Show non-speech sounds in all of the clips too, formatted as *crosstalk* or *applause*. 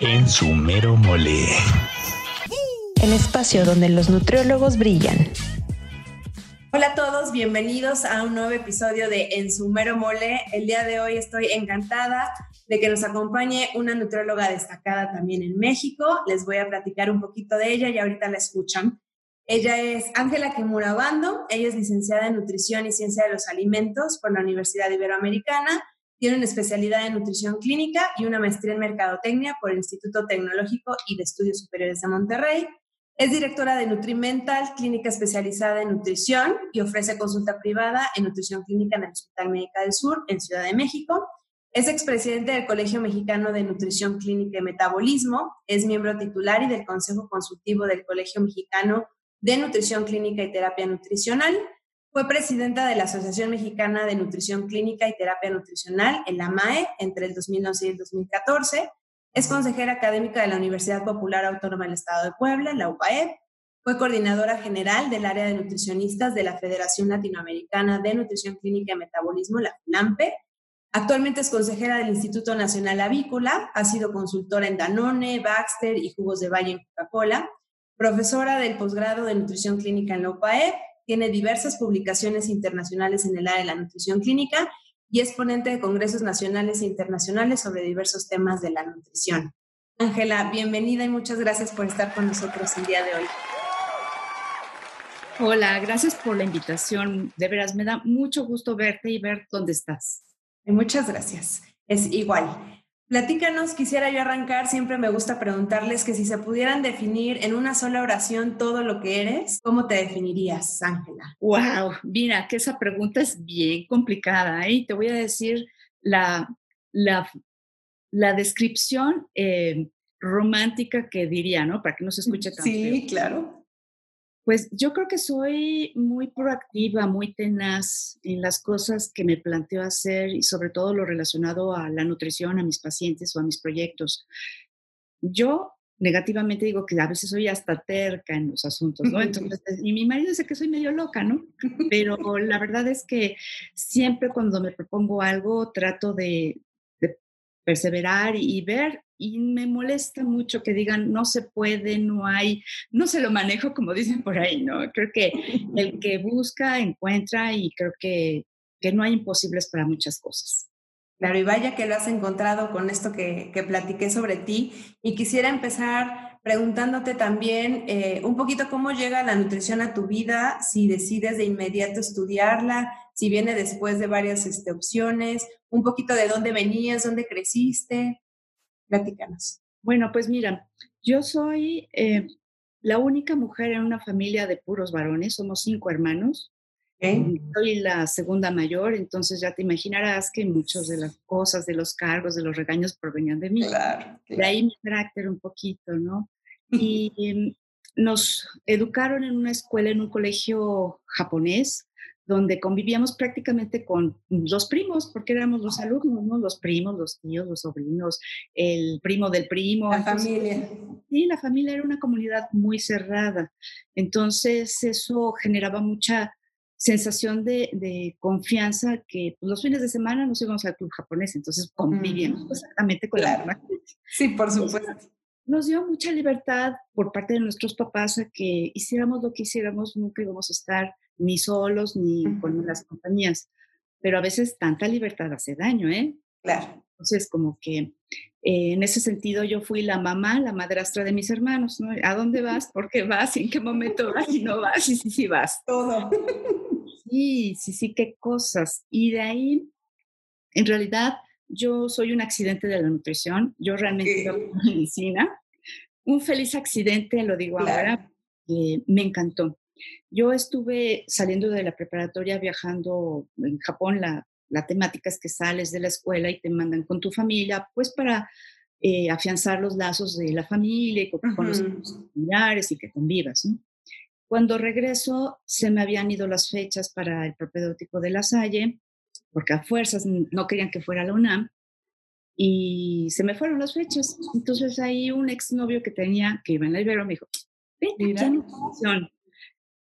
En su mero mole. El espacio donde los nutriólogos brillan. Hola a todos, bienvenidos a un nuevo episodio de En su mero mole. El día de hoy estoy encantada de que nos acompañe una nutrióloga destacada también en México. Les voy a platicar un poquito de ella y ahorita la escuchan. Ella es Ángela Kimura Bando, ella es licenciada en Nutrición y Ciencia de los Alimentos por la Universidad Iberoamericana, tiene una especialidad en Nutrición Clínica y una maestría en Mercadotecnia por el Instituto Tecnológico y de Estudios Superiores de Monterrey. Es directora de Nutrimental, clínica especializada en nutrición y ofrece consulta privada en nutrición clínica en el Hospital Médica del Sur en Ciudad de México. Es expresidente del Colegio Mexicano de Nutrición Clínica y Metabolismo, es miembro titular y del Consejo Consultivo del Colegio Mexicano de Nutrición Clínica y Terapia Nutricional. Fue presidenta de la Asociación Mexicana de Nutrición Clínica y Terapia Nutricional, en la MAE, entre el 2011 y el 2014. Es consejera académica de la Universidad Popular Autónoma del Estado de Puebla, la UPAE. Fue coordinadora general del área de nutricionistas de la Federación Latinoamericana de Nutrición Clínica y Metabolismo, la FNAMPE. Actualmente es consejera del Instituto Nacional Avícola, ha sido consultora en Danone, Baxter y Jugos de Valle en Coca-Cola profesora del posgrado de nutrición clínica en la UPAE, tiene diversas publicaciones internacionales en el área de la nutrición clínica y es ponente de congresos nacionales e internacionales sobre diversos temas de la nutrición. Ángela, bienvenida y muchas gracias por estar con nosotros el día de hoy. Hola, gracias por la invitación. De veras, me da mucho gusto verte y ver dónde estás. Muchas gracias. Es igual. Platícanos, quisiera yo arrancar, siempre me gusta preguntarles que si se pudieran definir en una sola oración todo lo que eres, ¿cómo te definirías, Ángela? Wow, mira, que esa pregunta es bien complicada ¿eh? y te voy a decir la, la, la descripción eh, romántica que diría, ¿no? Para que no se escuche tan Sí, claro. Pues yo creo que soy muy proactiva, muy tenaz en las cosas que me planteo hacer y sobre todo lo relacionado a la nutrición, a mis pacientes o a mis proyectos. Yo negativamente digo que a veces soy hasta terca en los asuntos, ¿no? Entonces, y mi marido dice que soy medio loca, ¿no? Pero la verdad es que siempre cuando me propongo algo trato de, de perseverar y ver y me molesta mucho que digan no se puede, no hay, no se lo manejo como dicen por ahí, ¿no? Creo que el *laughs* que busca encuentra y creo que, que no hay imposibles para muchas cosas. Claro, y vaya que lo has encontrado con esto que, que platiqué sobre ti. Y quisiera empezar preguntándote también eh, un poquito cómo llega la nutrición a tu vida, si decides de inmediato estudiarla, si viene después de varias este, opciones, un poquito de dónde venías, dónde creciste. Platícanos. Bueno, pues mira, yo soy eh, la única mujer en una familia de puros varones, somos cinco hermanos. Soy la segunda mayor, entonces ya te imaginarás que muchas de las cosas, de los cargos, de los regaños provenían de mí. Claro, De ahí mi carácter un poquito, ¿no? Y em, nos educaron en una escuela, en un colegio japonés, donde convivíamos prácticamente con los primos, porque éramos los alumnos, ¿no? los primos, los tíos, los sobrinos, el primo del primo. La familia. Sí, la familia era una comunidad muy cerrada. Entonces eso generaba mucha sensación de, de confianza que pues, los fines de semana nos íbamos al club japonés, entonces convivíamos mm. exactamente con claro. la Sí, por supuesto. Nos dio mucha libertad por parte de nuestros papás a que hiciéramos lo que hiciéramos, nunca íbamos a estar ni solos ni con las compañías. Pero a veces tanta libertad hace daño, ¿eh? Claro. Entonces, como que eh, en ese sentido yo fui la mamá, la madrastra de mis hermanos, ¿no? ¿A dónde vas? ¿Por qué vas? ¿En qué momento vas? Y no vas, y sí, sí vas. Todo. Sí, sí, sí, qué cosas. Y de ahí, en realidad, yo soy un accidente de la nutrición. Yo realmente por *laughs* medicina. Un feliz accidente, lo digo Claro. ahora, eh, me encantó. Yo estuve saliendo de la preparatoria viajando en Japón, la, la temática es que sales de la escuela y te mandan con tu familia, pues para eh, afianzar los lazos de la familia y con, los familiares y que convivas. ¿no? Cuando regreso, se me habían ido las fechas para el propedéutico de la Salle, porque a fuerzas no querían que fuera a la UNAM, y se me fueron las fechas. Entonces ahí un exnovio que tenía, que iba en la Ibero, me dijo, vente Mira. aquí a nutrición.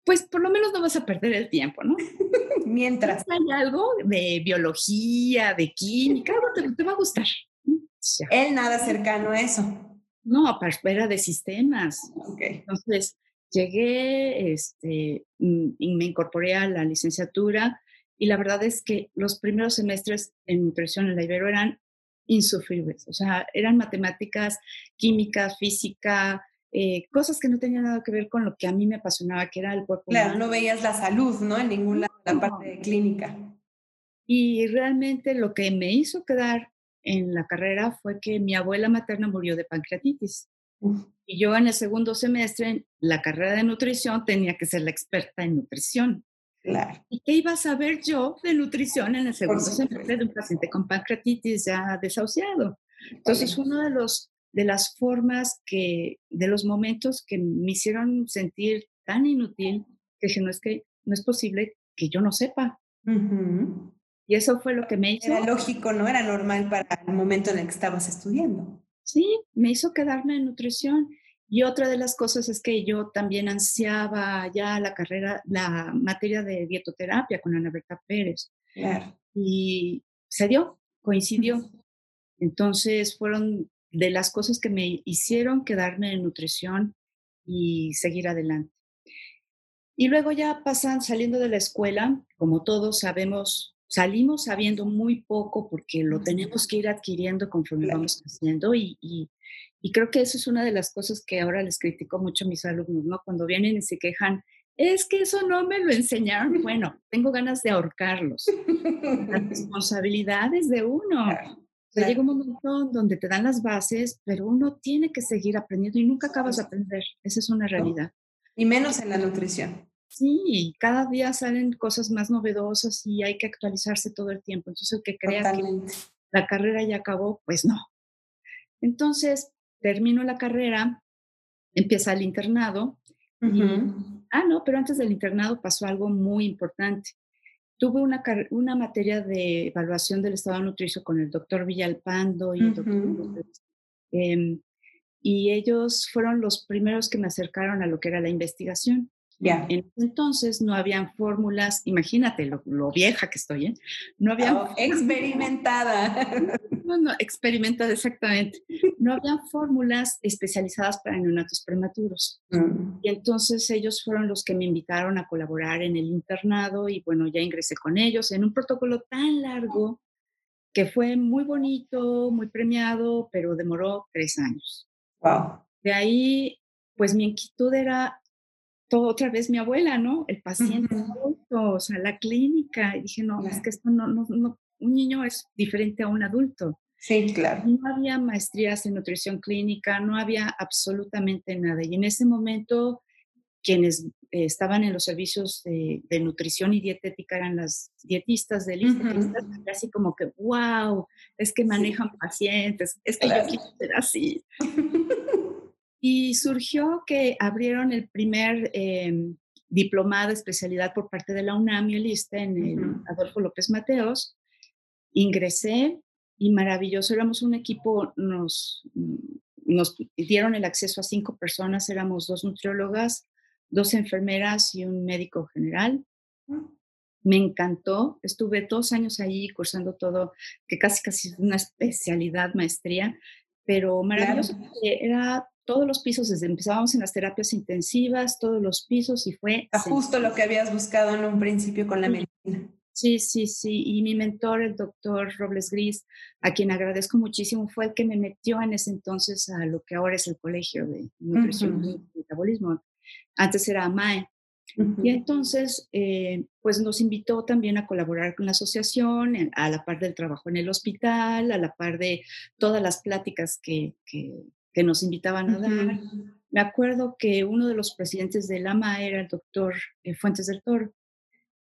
Pues por lo menos no vas a perder el tiempo, ¿no? *laughs* Mientras. Hay algo de biología, de química, algo te, te va a gustar. Ya. Él nada cercano a eso. No, era de sistemas. Okay. Entonces, llegué este, mm, y me incorporé a la licenciatura y la verdad es que los primeros semestres en nutrición en la Ibero eran insufribles. O sea, eran matemáticas, química, física, eh, cosas que no tenían nada que ver con lo que a mí me apasionaba, que era el cuerpo. Claro, no veías la salud, ¿no? En ninguna la parte de clínica. Y realmente lo que me hizo quedar en la carrera fue que mi abuela materna murió de pancreatitis. Y yo en el segundo semestre, la carrera de nutrición, tenía que ser la experta en nutrición. Claro. ¿Y qué iba a saber yo de nutrición en el segundo semestre de un paciente con pancreatitis ya desahuciado? Entonces, uno de los de las formas que, de los momentos que me hicieron sentir tan inútil, que dije, no es que no es posible que yo no sepa. Y eso fue lo que me hizo... Era lógico, ¿no? Era normal para el momento en el que estabas estudiando. Sí, me hizo quedarme en nutrición. Y otra de las cosas es que yo también ansiaba ya la carrera, la materia de dietoterapia con Ana Berta Pérez. Claro. Y se dio, coincidió. Entonces fueron de las cosas que me hicieron quedarme en nutrición y seguir adelante. Y luego ya pasan saliendo de la escuela, como todos sabemos, salimos sabiendo muy poco porque lo tenemos que ir adquiriendo conforme vamos creciendo y, y, creo que eso es una de las cosas que ahora les critico mucho a mis alumnos, ¿no? Cuando vienen y se quejan, es que eso no me lo enseñaron. *laughs* Bueno, tengo ganas de ahorcarlos. Las *laughs* responsabilidades de uno llega un momento donde te dan las bases, pero uno tiene que seguir aprendiendo y nunca acabas de aprender. Esa es una realidad. Y menos en la nutrición. Sí, cada día salen cosas más novedosas y hay que actualizarse todo el tiempo. Entonces, el que crea que la carrera ya acabó, pues no. Entonces, termino la carrera, empieza el internado. ah, no, pero antes del internado pasó algo muy importante. Tuve una, una materia de evaluación del estado nutricio con el doctor Villalpando y el doctor em, y ellos fueron los primeros que me acercaron a lo que era la investigación. Ya. Entonces no habían fórmulas, imagínate lo, vieja que estoy, ¿eh? No había oh, experimentada. *laughs* No, no, experimentada exactamente. No había fórmulas especializadas para neonatos prematuros. Mm. Y entonces ellos fueron los que me invitaron a colaborar en el internado y bueno, ya ingresé con ellos en un protocolo tan largo que fue muy bonito, muy premiado, pero demoró tres años. Wow. De ahí, pues mi inquietud era todo otra vez mi abuela, ¿no? El paciente adulto, o sea, la clínica. Y dije, no, es que esto no, no, no, un niño es diferente a un adulto. Sí, claro. No había maestrías en nutrición clínica, no había absolutamente nada. Y en ese momento, quienes eh, estaban en los servicios de, nutrición y dietética eran las dietistas del uh así como que, wow, es que manejan pacientes, es que yo quiero ser así. *laughs* Y surgió que abrieron el primer em, diplomado de especialidad por parte de la UNAM y el ISTE en el Adolfo López Mateos. Ingresé y maravilloso, éramos un equipo, nos, nos dieron el acceso a cinco personas, éramos dos nutriólogas, dos enfermeras y un médico general. Mm. Me encantó, estuve dos años ahí cursando todo, que casi casi una especialidad, maestría, pero maravilloso, era todos los pisos, desde empezábamos en las terapias intensivas, todos los pisos y fue... justo lo que habías buscado en un principio con la medicina. Sí, sí, sí. Y mi mentor, el doctor Robles Gris, a quien agradezco muchísimo, fue el que me metió en ese entonces a lo que ahora es el Colegio de Nutrición y Metabolismo. Antes era AMAE. Y entonces, eh, pues nos invitó también a colaborar con la asociación, a la par del trabajo en el hospital, a la par de todas las pláticas que, que nos invitaban a dar. Me acuerdo que uno de los presidentes del AMA era el doctor eh, Fuentes del Toro.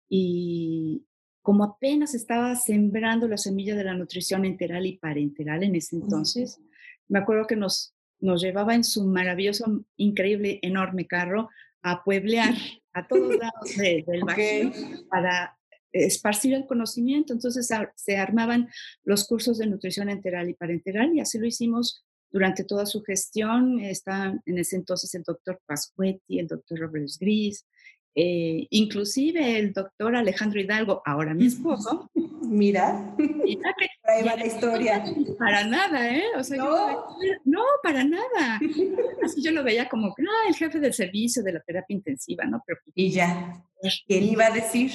Y como apenas estaba sembrando la semilla de la nutrición enteral y parenteral en ese entonces, me acuerdo que nos, nos llevaba en su maravilloso, increíble, enorme carro a pueblear a todos *laughs* lados del okay. para esparcir el conocimiento. Entonces se armaban los cursos de nutrición enteral y parenteral y así lo hicimos durante toda su gestión. Está en ese entonces el doctor Pascuetti, el doctor Robles Gris, Eh, inclusive el doctor Alejandro Hidalgo, ahora mi esposo. Mira, mira que, ahí va la historia. Para nada, ¿eh? O sea, no, yo no para nada. *laughs* Así yo lo veía como, ah, el jefe del servicio de la terapia intensiva, ¿no? Pero, y ya, ¿quién iba a decir?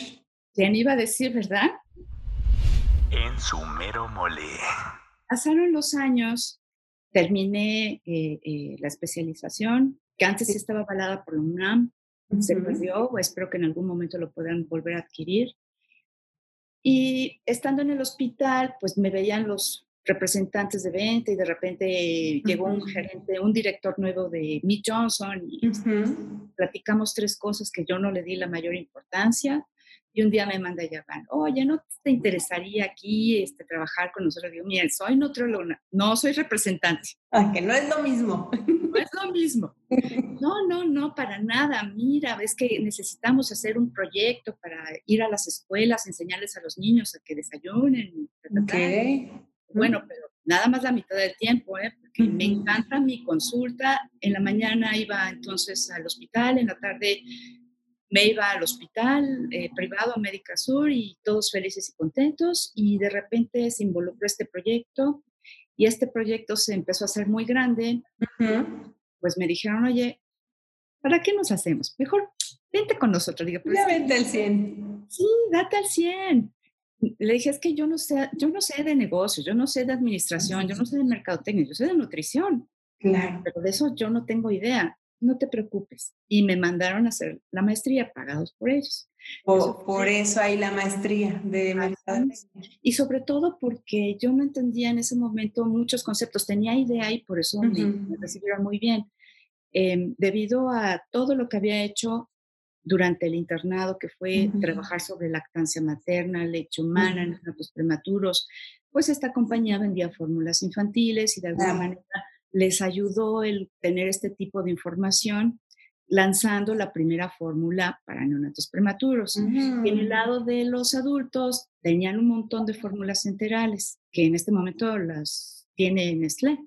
¿Quién iba a decir, verdad? En su mero mole. Pasaron los años, terminé eh, eh, la especialización, que antes sí estaba avalada por la UNAM, se perdió, o espero que en algún momento lo puedan volver a adquirir. Y estando en el hospital, pues me veían los representantes de venta y de repente llegó un gerente, un director nuevo de Meet Johnson y platicamos tres cosas que yo no le di la mayor importancia. Y un día me manda a llamar, oye, ¿no te interesaría aquí este, trabajar con nosotros? Digo, mira, soy nutrióloga, no soy representante. Ah, que no es lo mismo. *laughs* No es lo mismo. No, no, no, para nada. Mira, ves que necesitamos hacer un proyecto para ir a las escuelas, enseñarles a los niños a que desayunen. Okay. Bueno, pero nada más la mitad del tiempo, ¿eh? porque me encanta mi consulta. En la mañana iba entonces al hospital, en la tarde me iba al hospital eh, privado América Sur y todos felices y contentos y de repente se involucró este proyecto y este proyecto se empezó a hacer muy grande. Pues me dijeron, oye, ¿para qué nos hacemos? Mejor vente con nosotros. Digo, pues, ya vente al 100. Sí, date al 100. Le dije, es que yo no sé, yo no sé de negocios, yo no sé de administración, yo no sé de mercadotecnia, yo sé de nutrición. Claro. Pero de eso yo no tengo idea no te preocupes. Y me mandaron a hacer la maestría pagados por ellos. por eso hay la maestría de Y sobre todo porque yo no entendía en ese momento muchos conceptos, tenía idea y por eso me, recibieron muy bien. Em, debido a todo lo que había hecho durante el internado, que fue trabajar sobre lactancia materna, leche humana, en los prematuros, pues esta compañía vendía fórmulas infantiles y de alguna manera les ayudó el tener este tipo de información lanzando la primera fórmula para neonatos prematuros. en el lado de los adultos tenían un montón de fórmulas enterales que en este momento las tiene Nestlé.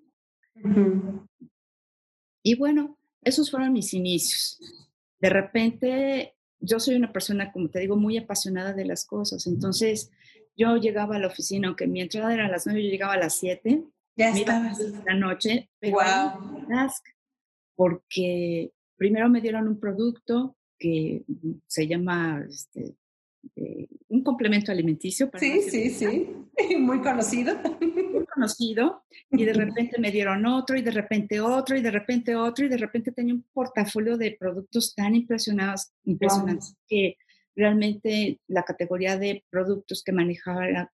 Y bueno, esos fueron mis inicios. De repente, yo soy una persona, como te digo, muy apasionada de las cosas. Entonces, yo llegaba a la oficina, aunque mi entrada era a las 9, yo llegaba a las 7 ya estaba La noche, pero porque primero me dieron un producto que se llama este, eh, un complemento alimenticio. Para sí, sí, sí, *laughs* muy conocido. Muy conocido. Y de *laughs* repente me dieron otro, y de repente otro, y de repente otro, y de repente tenía un portafolio de productos tan impresionados, impresionantes que realmente la categoría de productos que manejaba era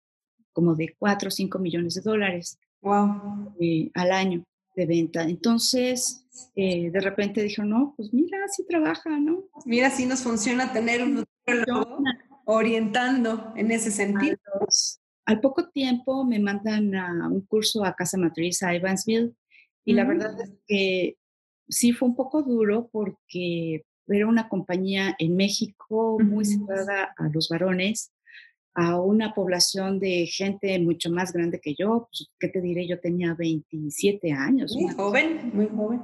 como de 4 o 5 millones de dólares wow. Eh, al año de venta. Entonces, eh, de repente dijo, no, pues mira, así trabaja, ¿no? Mira, así nos funciona tener un nutriólogo orientando en ese sentido. al poco tiempo me mandan a un curso a Casa Matriz a Evansville y la verdad es mm. que sí fue un poco duro porque era una compañía en México muy centrada a los varones a una población de gente mucho más grande que yo, pues, ¿qué te diré? Yo tenía 27 años. Muy joven, muy joven.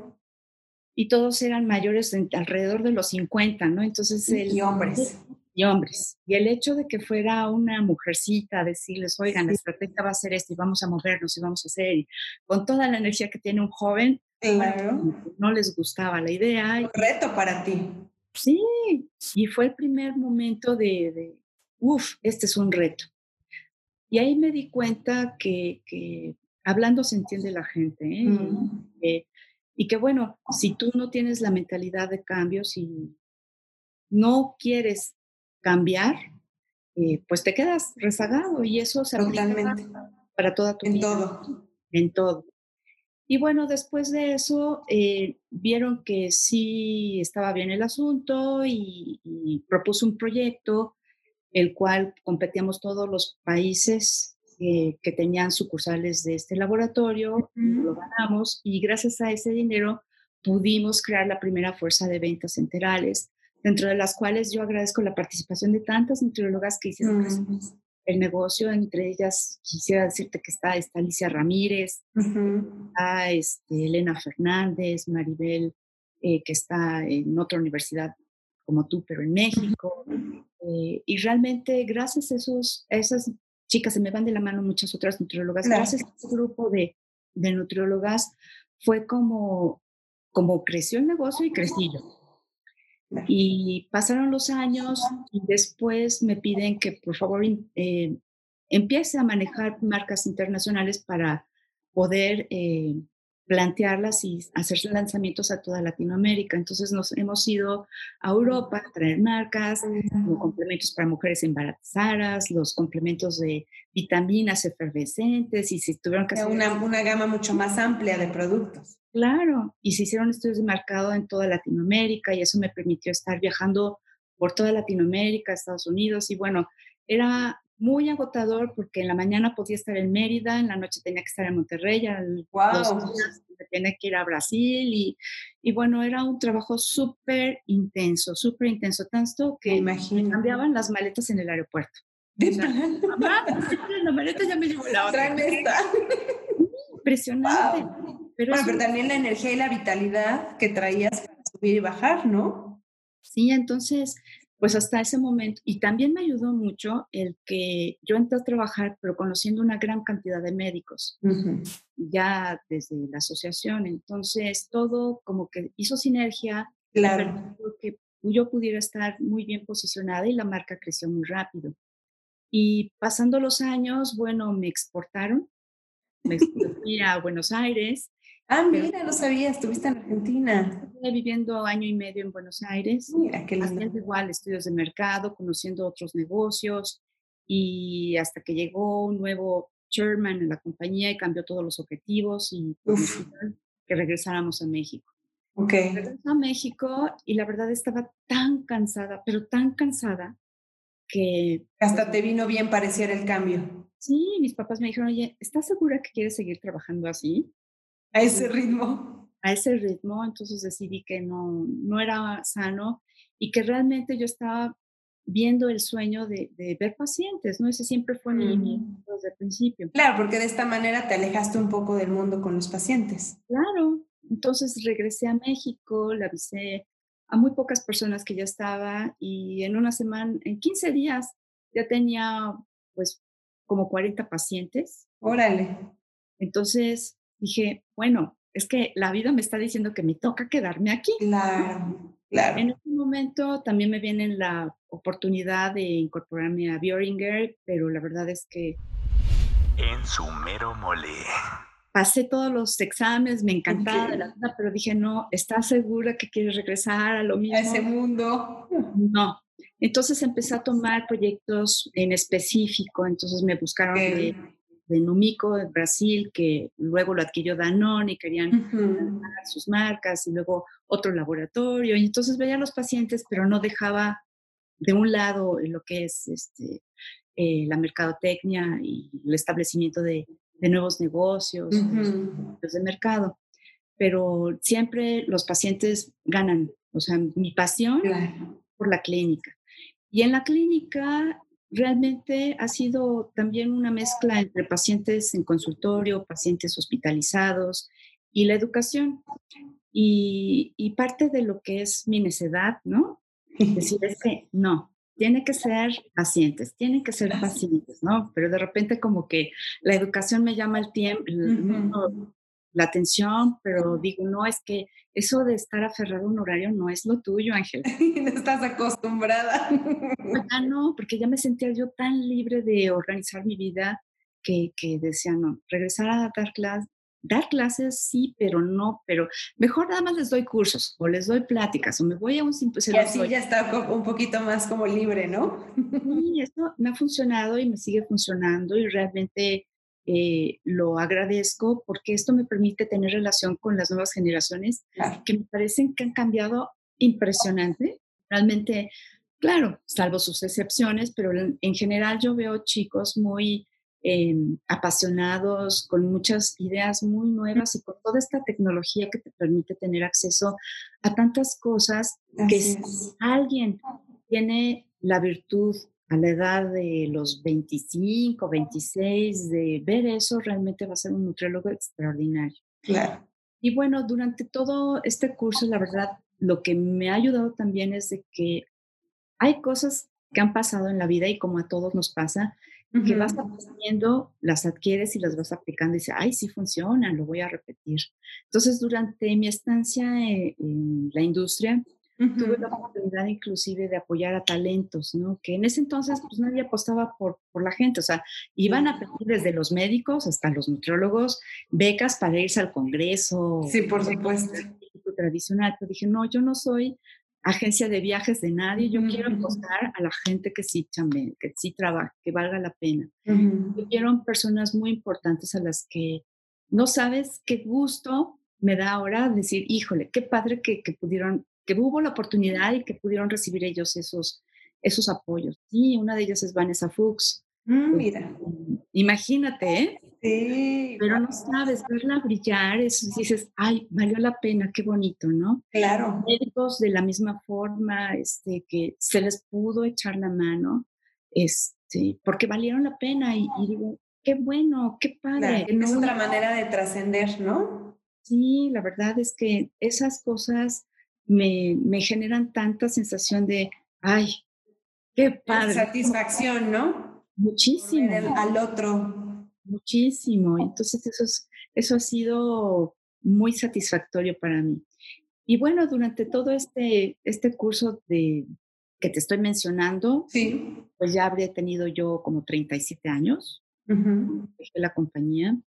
Y todos eran mayores alrededor de los 50, ¿no? Entonces... El, y hombres. Y hombres. Y el hecho de que fuera una mujercita a decirles, oigan, la estrategia va a ser esto y vamos a movernos y vamos a hacer, y con toda la energía que tiene un joven, no les gustaba la idea. Un reto para ti. Sí, y fue el primer momento de Uf, este es un reto. Y ahí me di cuenta que, hablando se entiende la gente. ¿eh? Mm. y que bueno, si tú no tienes la mentalidad de cambio, si no quieres cambiar, eh, pues te quedas rezagado y eso se aplica para toda tu en vida. En todo. En todo. Y bueno, después de eso eh, vieron que sí estaba bien el asunto y, y propuso un proyecto el cual competíamos todos los países eh, que tenían sucursales de este laboratorio, lo ganamos y gracias a ese dinero pudimos crear la primera fuerza de ventas enterales, dentro de las cuales yo agradezco la participación de tantas nutriólogas que hicieron el negocio, entre ellas quisiera decirte que está, está Alicia Ramírez, está este, Elena Fernández, Maribel, eh, que está en otra universidad como tú, pero en México. Eh, y realmente gracias a, esos, esas chicas, se me van de la mano muchas otras nutriólogas, gracias a ese grupo de, de nutriólogas, fue como, como creció el negocio y crecí yo. Y pasaron los años y después me piden que por favor eh, empiece a manejar marcas internacionales para poder eh, plantearlas y hacer lanzamientos a toda Latinoamérica. Entonces nos hemos ido a Europa a traer marcas, complementos para mujeres embarazadas, los complementos de vitaminas efervescentes y si tuvieron que hacer... Una, una gama mucho más amplia de productos. Claro, y se hicieron estudios de mercado en toda Latinoamérica y eso me permitió estar viajando por toda Latinoamérica, Estados Unidos y bueno, era muy agotador porque en la mañana podía estar en Mérida, en la noche tenía que estar en Monterrey, al wow. tenía que ir a Brasil y, y bueno, era un trabajo súper intenso, súper intenso, tanto que me cambiaban las maletas en el aeropuerto. ¿De o la maleta ya me llevó la otra. Impresionante. Pero, pero también la energía y la vitalidad que traías para subir y bajar, ¿no? Sí, entonces pues hasta ese momento, y también me ayudó mucho el que yo entré a trabajar, pero conociendo una gran cantidad de médicos, ya desde la asociación, entonces todo como que hizo sinergia, claro. que yo pudiera estar muy bien posicionada y la marca creció muy rápido. Y pasando los años, bueno, me exportaron, me fui *laughs* a Buenos Aires, Ah, mira, no sabía, estuviste en Argentina. Estuve viviendo año y medio en Buenos Aires. Mira, qué lindo. Haciendo igual estudios de mercado, conociendo otros negocios y hasta que llegó un nuevo chairman en la compañía y cambió todos los objetivos y pues, que regresáramos a México. Ok. Regresé a México y la verdad estaba tan cansada, pero tan cansada que... Hasta te vino bien pareciera el cambio. Sí, mis papás me dijeron, oye, ¿estás segura que quieres seguir trabajando así? A ese ritmo. A ese ritmo, entonces decidí que no, no era sano y que realmente yo estaba viendo el sueño de, ver pacientes, ¿no? Ese siempre fue mi, mm. desde el principio. Claro, porque de esta manera te alejaste un poco del mundo con los pacientes. Claro, entonces regresé a México, le avisé a muy pocas personas que ya estaba y en una semana, en 15 días ya tenía pues como 40 pacientes. Órale. Entonces dije, bueno, es que la vida me está diciendo que me toca quedarme aquí. Claro, claro. En ese momento también me viene la oportunidad de incorporarme a Bioringer, pero la verdad es que... En su mero mole. Pasé todos los exámenes, me encantaba de la vida, pero dije, no, ¿estás segura que quieres regresar a lo mismo? A ese mundo. No. Entonces empecé a tomar proyectos en específico, entonces me buscaron de de Numico en Brasil, que luego lo adquirió Danone y querían sus marcas, y luego otro laboratorio. Y entonces veía a los pacientes, pero no dejaba de un lado lo que es este, eh, la mercadotecnia y el establecimiento de, nuevos negocios, de mercado. Pero siempre los pacientes ganan, o sea, mi pasión por la clínica. Y en la clínica realmente ha sido también una mezcla entre pacientes en consultorio, pacientes hospitalizados y la educación. Y, parte de lo que es mi necedad, ¿no? *laughs* Decir es que no, tiene que ser pacientes, tienen que ser pacientes, ¿no? Pero de repente como que la educación me llama el tiempo, la atención, pero digo, no, es que eso de estar aferrado a un horario no es lo tuyo, Ángel. *laughs* no estás acostumbrada. Ah, no, porque ya me sentía yo tan libre de organizar mi vida que, que decía, no, regresar a dar clases, dar clases sí, pero no, pero mejor nada más les doy cursos o les doy pláticas o me voy a un simposio. Y así ya está un poquito más como libre, ¿no? Sí, esto me ha funcionado y me sigue funcionando y realmente eh, lo agradezco porque esto me permite tener relación con las nuevas generaciones que me parecen que han cambiado impresionante. Realmente, claro, salvo sus excepciones, pero en, general yo veo chicos muy em, apasionados, con muchas ideas muy nuevas y con toda esta tecnología que te permite tener acceso a tantas cosas que si alguien tiene la virtud a la edad de los 25, 26, de ver eso, realmente va a ser un nutriólogo extraordinario. Claro. Y bueno, durante todo este curso, la verdad, lo que me ha ayudado también es de que hay cosas que han pasado en la vida y como a todos nos pasa, que vas aprendiendo, las adquieres y las vas aplicando y dices, ay, sí funcionan, lo voy a repetir. Entonces, durante mi estancia en, la industria, tuve la oportunidad inclusive de apoyar a talentos, ¿no? Que en ese entonces pues nadie apostaba por, por la gente, o sea, iban a pedir desde los médicos hasta los nutriólogos becas para irse al congreso. Sí, por supuesto. Tradicional, pero dije, no, yo no soy agencia de viajes de nadie, yo quiero apostar a la gente que sí también, que sí trabaja, que valga la pena. Yo quiero personas muy importantes a las que no sabes qué gusto me da ahora decir, híjole, qué padre que, que pudieron, que hubo la oportunidad y que pudieron recibir ellos esos, esos apoyos. Sí, una de ellas es Vanessa Fuchs. Mm, mira. Imagínate, ¿eh? Sí. Pero no sabes, verla brillar, es, dices, ay, valió la pena, qué bonito, ¿no? Claro. Médicos de la misma forma, este, que se les pudo echar la mano, este, porque valieron la pena y, digo, qué bueno, qué padre. es otra manera de trascender, ¿no? Sí, la verdad es que esas cosas me, me generan tanta sensación de, ay, qué padre. Satisfacción, ¿no? Muchísimo. al otro muchísimo. Entonces eso, eso ha sido muy satisfactorio para mí. Y bueno, durante todo este, este curso de, que te estoy mencionando, sí. pues ya habría tenido yo como 37 años, dejé la compañía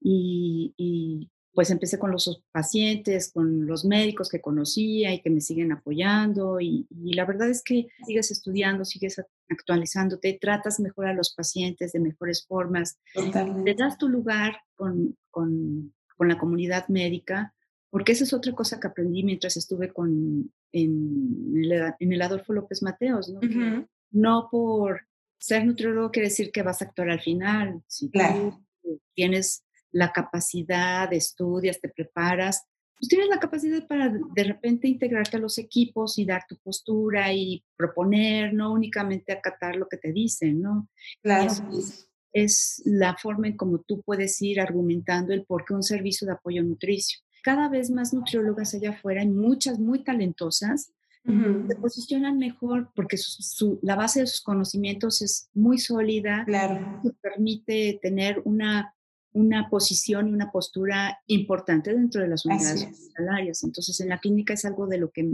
y, y, pues empecé con los pacientes, con los médicos que conocía y que me siguen apoyando y, la verdad es que sigues estudiando, sigues actualizándote, tratas mejor a los pacientes de mejores formas, Totalmente. te das tu lugar con, con, con, la comunidad médica, porque esa es otra cosa que aprendí mientras estuve con, en, el, en el Adolfo López Mateos, ¿no? no por ser nutriólogo quiere decir que vas a actuar al final, si claro. tú tienes la capacidad, estudias, te preparas, pues tienes la capacidad para de repente integrarte a los equipos y dar tu postura y proponer, no únicamente acatar lo que te dicen, ¿no? Claro. Es, la forma en cómo tú puedes ir argumentando el por qué un servicio de apoyo nutricio. Cada vez más nutriólogas allá afuera, hay muchas muy talentosas, se posicionan mejor porque la base de sus conocimientos es muy sólida, claro. permite tener una una posición y una postura importante dentro de las unidades hospitalarias. Entonces, en la clínica es algo de lo que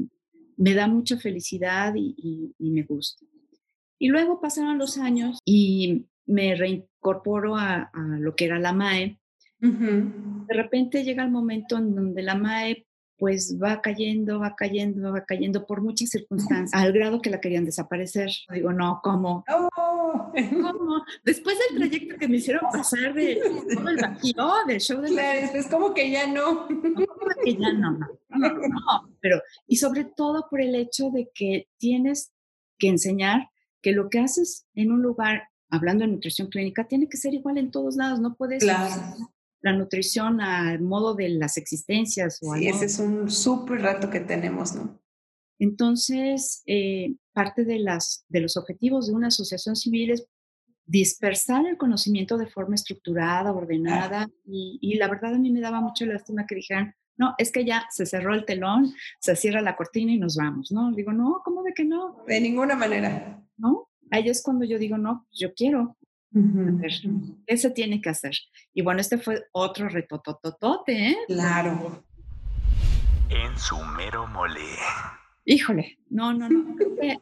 me da mucha felicidad y, me gusta. Y luego pasaron los años y me reincorporo a, lo que era la MAE. De repente llega el momento en donde la MAE pues va cayendo, va cayendo, va cayendo por muchas *laughs* circunstancias, al grado que la querían desaparecer. Digo, no, ¿cómo? Oh. ¿Cómo? Después del trayecto que me hicieron pasar de todo el vacío, del show de claro, es como que ya no. como que ya no, no, no, no, pero, y sobre todo por el hecho de que tienes que enseñar que lo que haces en un lugar, hablando de nutrición clínica, tiene que ser igual en todos lados, no puedes claro la nutrición al modo de las existencias. O sí, ese es un súper rato que tenemos, ¿no? Entonces, eh, parte de, las, de los objetivos de una asociación civil es dispersar el conocimiento de forma estructurada, ordenada, y, y, la verdad a mí me daba mucha lástima que dijeran, no, es que ya se cerró el telón, se cierra la cortina y nos vamos, ¿no? Digo, no, ¿cómo de que no? De ninguna manera. ¿No? Ahí es cuando yo digo, no, yo quiero, ¿Qué se tiene que hacer? Y bueno, este fue otro reto tototote, ¿eh? Claro. En su mero mole. Híjole, no, no, no.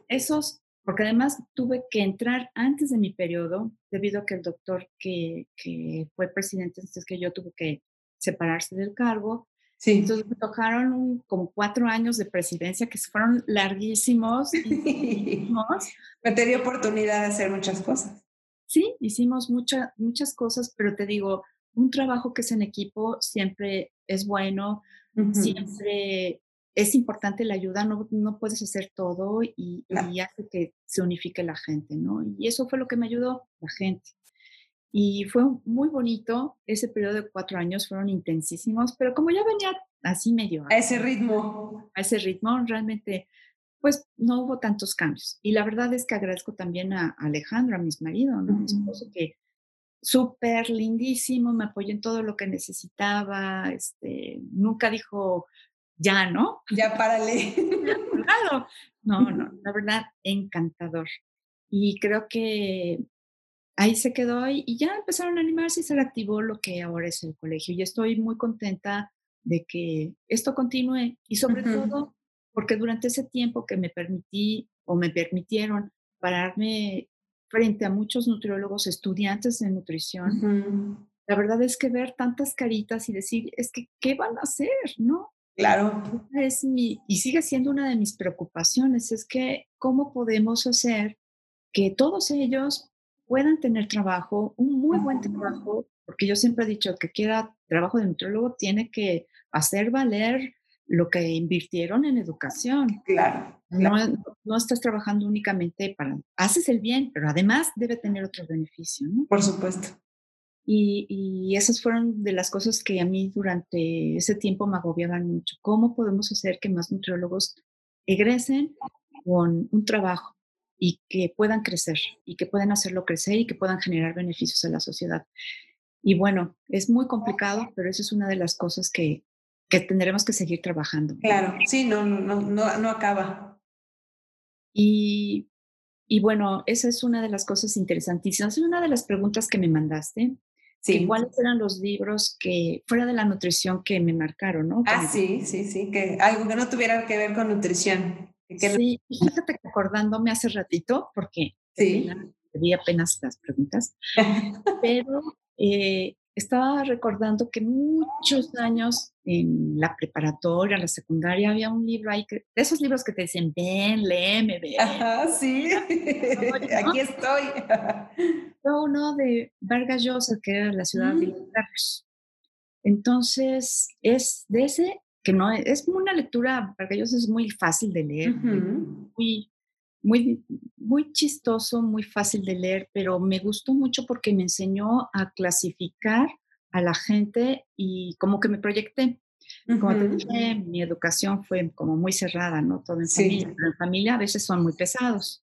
esos, porque además tuve que entrar antes de mi periodo, debido a que el doctor que, que fue presidente, entonces que yo tuve que separarse del cargo. Sí. Entonces me tocaron como cuatro años de presidencia que fueron larguísimos. *laughs* me te dio oportunidad de hacer muchas cosas sí, hicimos muchas cosas, pero te digo, un trabajo que es en equipo siempre es bueno, siempre es importante la ayuda, no, no puedes hacer todo y, hace que se unifique la gente, ¿no? Y eso fue lo que me ayudó, la gente. Y fue muy bonito, ese periodo de cuatro años fueron intensísimos, pero como ya venía así medio... A ese ritmo. A ese ritmo, realmente pues no hubo tantos cambios. Y la verdad es que agradezco también a Alejandro, a mi marido, ¿no? mi esposo, que súper lindísimo, me apoyó en todo lo que necesitaba, este, nunca dijo, ya, ¿no? Ya párale. *laughs* claro. No, no, la verdad, encantador. Y creo que ahí se quedó y, ya empezaron a animarse y se reactivó lo que ahora es el colegio. Y estoy muy contenta de que esto continúe y sobre todo porque durante ese tiempo que me permití o me permitieron pararme frente a muchos nutriólogos, estudiantes de nutrición, la verdad es que ver tantas caritas y decir, es que, ¿qué van a hacer? ¿No? Claro. Es mi, y sigue siendo una de mis preocupaciones, es que cómo podemos hacer que todos ellos puedan tener trabajo, un muy buen trabajo, porque yo siempre he dicho que quiera trabajo de nutriólogo tiene que hacer valer lo que invirtieron en educación. Claro. No, no, estás trabajando únicamente para, haces el bien, pero además debe tener otro beneficio, ¿no? Por supuesto. Y, y, esas fueron de las cosas que a mí durante ese tiempo me agobiaban mucho. ¿Cómo podemos hacer que más nutriólogos egresen con un trabajo y que puedan crecer y que puedan hacerlo crecer y que puedan generar beneficios a la sociedad? Y bueno, es muy complicado, pero eso es una de las cosas que, que tendremos que seguir trabajando. Claro, sí, no, no, no, no acaba. Y, y, bueno, esa es una de las cosas interesantísimas. Una de las preguntas que me mandaste, sí. ¿cuáles eran los libros que, fuera de la nutrición, que me marcaron? ¿no? Ah, sí, sí, sí, que algo que no tuviera que ver con nutrición. Que sí, fíjate que acordándome hace ratito, porque sí. vi apenas las preguntas, *laughs* pero eh, estaba recordando que muchos años en la preparatoria, la secundaria, había un libro ahí, que, de esos libros que te dicen, ven, léeme, ven. Ajá, sí, *laughs* aquí estoy. *laughs* Uno de Vargas Llosa, que era la ciudad de Los mm. Entonces, es de ese, que no es, es una lectura, Vargas Llosa es muy fácil de leer, muy muy, muy chistoso, muy fácil de leer, pero me gustó mucho porque me enseñó a clasificar a la gente y como que me proyecté. Como te dije, mi educación fue como muy cerrada, ¿no? Todo en familia, pero en familia a veces son muy pesados.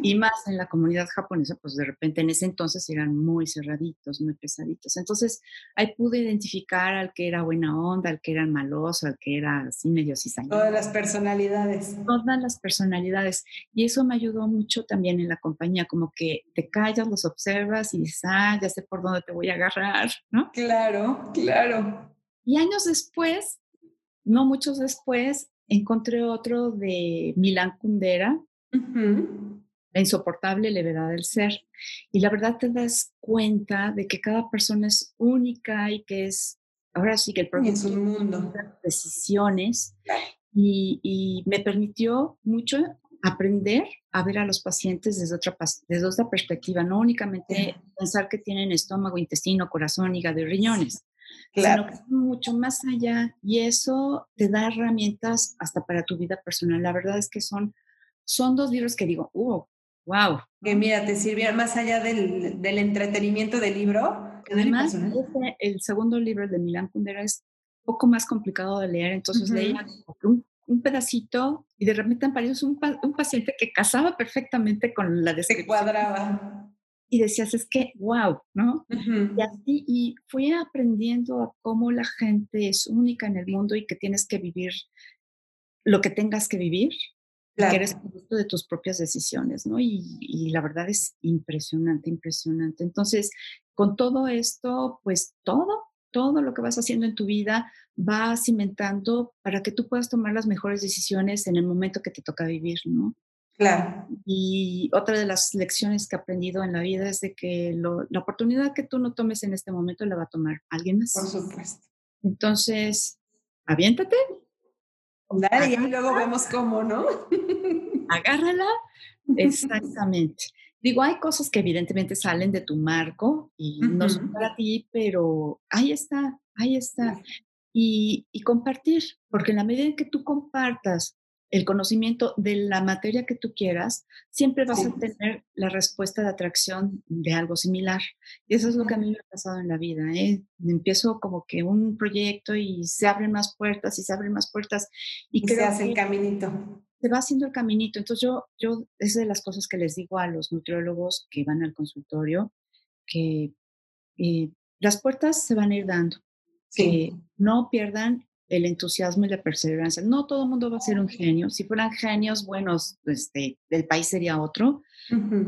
Y más en la comunidad japonesa, pues de repente en ese entonces eran muy cerraditos, muy pesaditos. Entonces ahí pude identificar al que era buena onda, al que era maloso, al que era así medio cizañoso. Todas las personalidades. Todas las personalidades. Y eso me ayudó mucho también en la compañía, como que te callas, los observas y dices, ah, ya sé por dónde te voy a agarrar, ¿no? Claro, claro. Y años después, no muchos después, encontré otro de Milán Kundera. Uh la insoportable levedad del ser. Y la verdad te das cuenta de que cada persona es única y que es, ahora sí que el propio es un mundo. Decisiones. Y, y, me permitió mucho aprender a ver a los pacientes desde otra, desde otra perspectiva, no únicamente pensar que tienen estómago, intestino, corazón, hígado y riñones. Claro. sino que mucho más allá y eso te da herramientas hasta para tu vida personal. La verdad es que son, son dos libros que digo, uh, Wow. Que mira, te sirvieron más allá del, del entretenimiento del libro. Además, el segundo libro de Milán Kundera es un poco más complicado de leer, entonces leía un, un, pedacito y de repente apareció un, un, paciente que casaba perfectamente con la descripción. Se cuadraba. Y decías, es que, wow, ¿no? Y así, y fui aprendiendo a cómo la gente es única en el mundo y que tienes que vivir lo que tengas que vivir que eres producto de tus propias decisiones, ¿no? Y, la verdad es impresionante, impresionante. Entonces, con todo esto, pues todo, todo lo que vas haciendo en tu vida va cimentando para que tú puedas tomar las mejores decisiones en el momento que te toca vivir, ¿no? Claro. Y otra de las lecciones que he aprendido en la vida es de que la oportunidad que tú no tomes en este momento la va a tomar alguien más. Por supuesto. Entonces, aviéntate, Dale, y luego vemos cómo, ¿no? *laughs* Agárrala. Exactamente. Digo, hay cosas que evidentemente salen de tu marco y no son para ti, pero ahí está, ahí está. Y, y, compartir, porque en la medida en que tú compartas el conocimiento de la materia que tú quieras, siempre vas a tener la respuesta de atracción de algo similar. Y eso es lo que a mí me ha pasado en la vida. ¿eh? Empiezo como que un proyecto y se abren más puertas y se abren más puertas. Y, se hace el caminito. Se va haciendo el caminito. Entonces yo, yo, es de las cosas que les digo a los nutriólogos que van al consultorio, que eh, las puertas se van a ir dando. Que no pierdan el entusiasmo y la perseverancia. No todo el mundo va a ser un genio. Si fueran genios buenos, este, el país sería otro.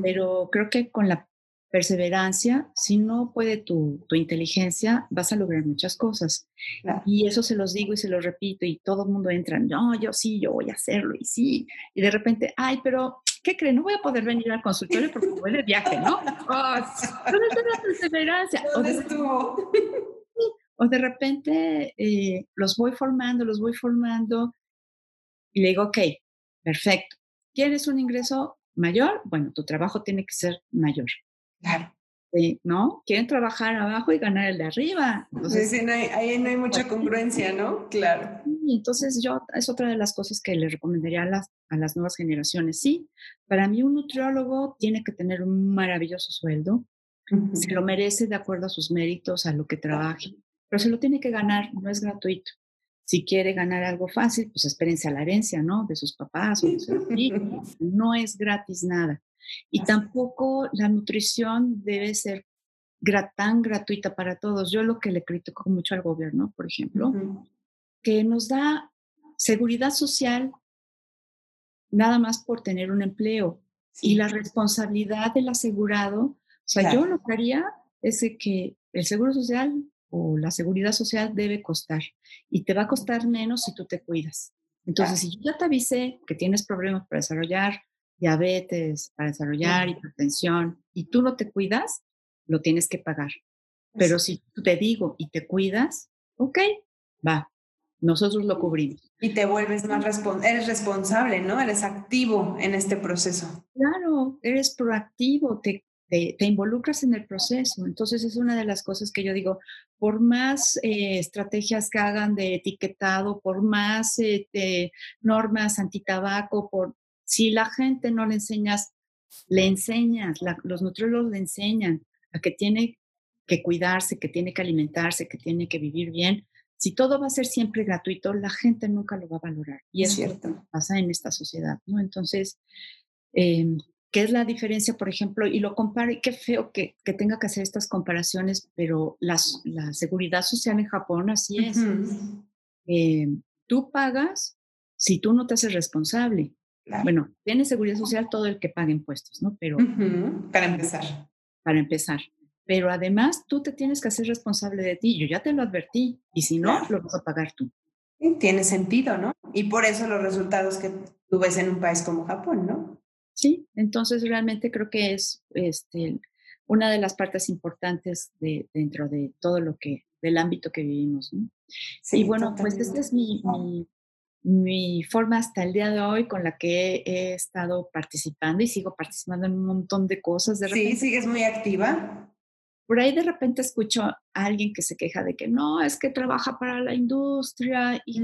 Pero creo que con la perseverancia, si no puede tu, tu inteligencia, vas a lograr muchas cosas. Y eso se los digo y se los repito y todo el mundo entra, no, yo sí, yo voy a hacerlo y sí. Y de repente, ay, pero ¿qué creen? No voy a poder venir al consultorio porque voy de viaje, ¿no? Oh, ¿Dónde está la perseverancia? ¿Dónde estuvo? O de repente eh, los voy formando, los voy formando y le digo, ok, perfecto. ¿Quieres un ingreso mayor? Bueno, tu trabajo tiene que ser mayor. Claro. ¿No? Quieren trabajar abajo y ganar el de arriba. Entonces, sí, no hay, ahí no hay mucha congruencia, ¿no? Claro. entonces yo, es otra de las cosas que le recomendaría a las, a las nuevas generaciones. Sí, para mí un nutriólogo tiene que tener un maravilloso sueldo, se lo merece de acuerdo a sus méritos, a lo que trabaje pero se lo tiene que ganar, no es gratuito. Si quiere ganar algo fácil, pues espérense a la herencia, ¿no? De sus papás o de sus *laughs* hijos. No es gratis nada. Y tampoco la nutrición debe ser tan gratuita para todos. Yo lo que le critico mucho al gobierno, por ejemplo, que nos da seguridad social nada más por tener un empleo y la responsabilidad del asegurado. O sea, yo lo que haría es que el seguro social o la seguridad social debe costar y te va a costar menos si tú te cuidas. Entonces, si yo ya te avisé que tienes problemas para desarrollar diabetes, para desarrollar hipertensión y tú no te cuidas, lo tienes que pagar. Pero si te digo y te cuidas, ok, va, nosotros lo cubrimos. Y te vuelves más responsable, eres responsable, ¿no? Eres activo en este proceso. Claro, eres proactivo, te, te, involucras en el proceso. Entonces es una de las cosas que yo digo, por más eh, estrategias que hagan de etiquetado, por más eh, normas antitabaco, por si la gente no le enseñas, le enseñas, los nutriólogos le enseñan a que tiene que cuidarse, que tiene que alimentarse, que tiene que vivir bien. Si todo va a ser siempre gratuito, la gente nunca lo va a valorar. Y es cierto. pasa en esta sociedad, ¿no? Entonces, eh, ¿Qué es la diferencia, por ejemplo? Y lo comparo, y qué feo que, que tenga que hacer estas comparaciones, pero la seguridad social en Japón así es. Eh, tú pagas si tú no te haces responsable. Bueno, tiene seguridad social todo el que paga impuestos, ¿no? Pero... Para empezar. Para empezar. Pero además tú te tienes que hacer responsable de ti. Yo ya te lo advertí. Y si no, lo vas a pagar tú. tiene sentido, ¿no? Y por eso los resultados que tú ves en un país como Japón, ¿no? Sí, entonces realmente creo que es este, una de las partes importantes de, dentro de todo lo que, del ámbito que vivimos. y bueno, pues esta es mi, mi, forma hasta el día de hoy con la que he, estado participando y sigo participando en un montón de cosas. De sí, sigues muy activa. Por ahí de repente escucho a alguien que se queja de que no, es que trabaja para la industria y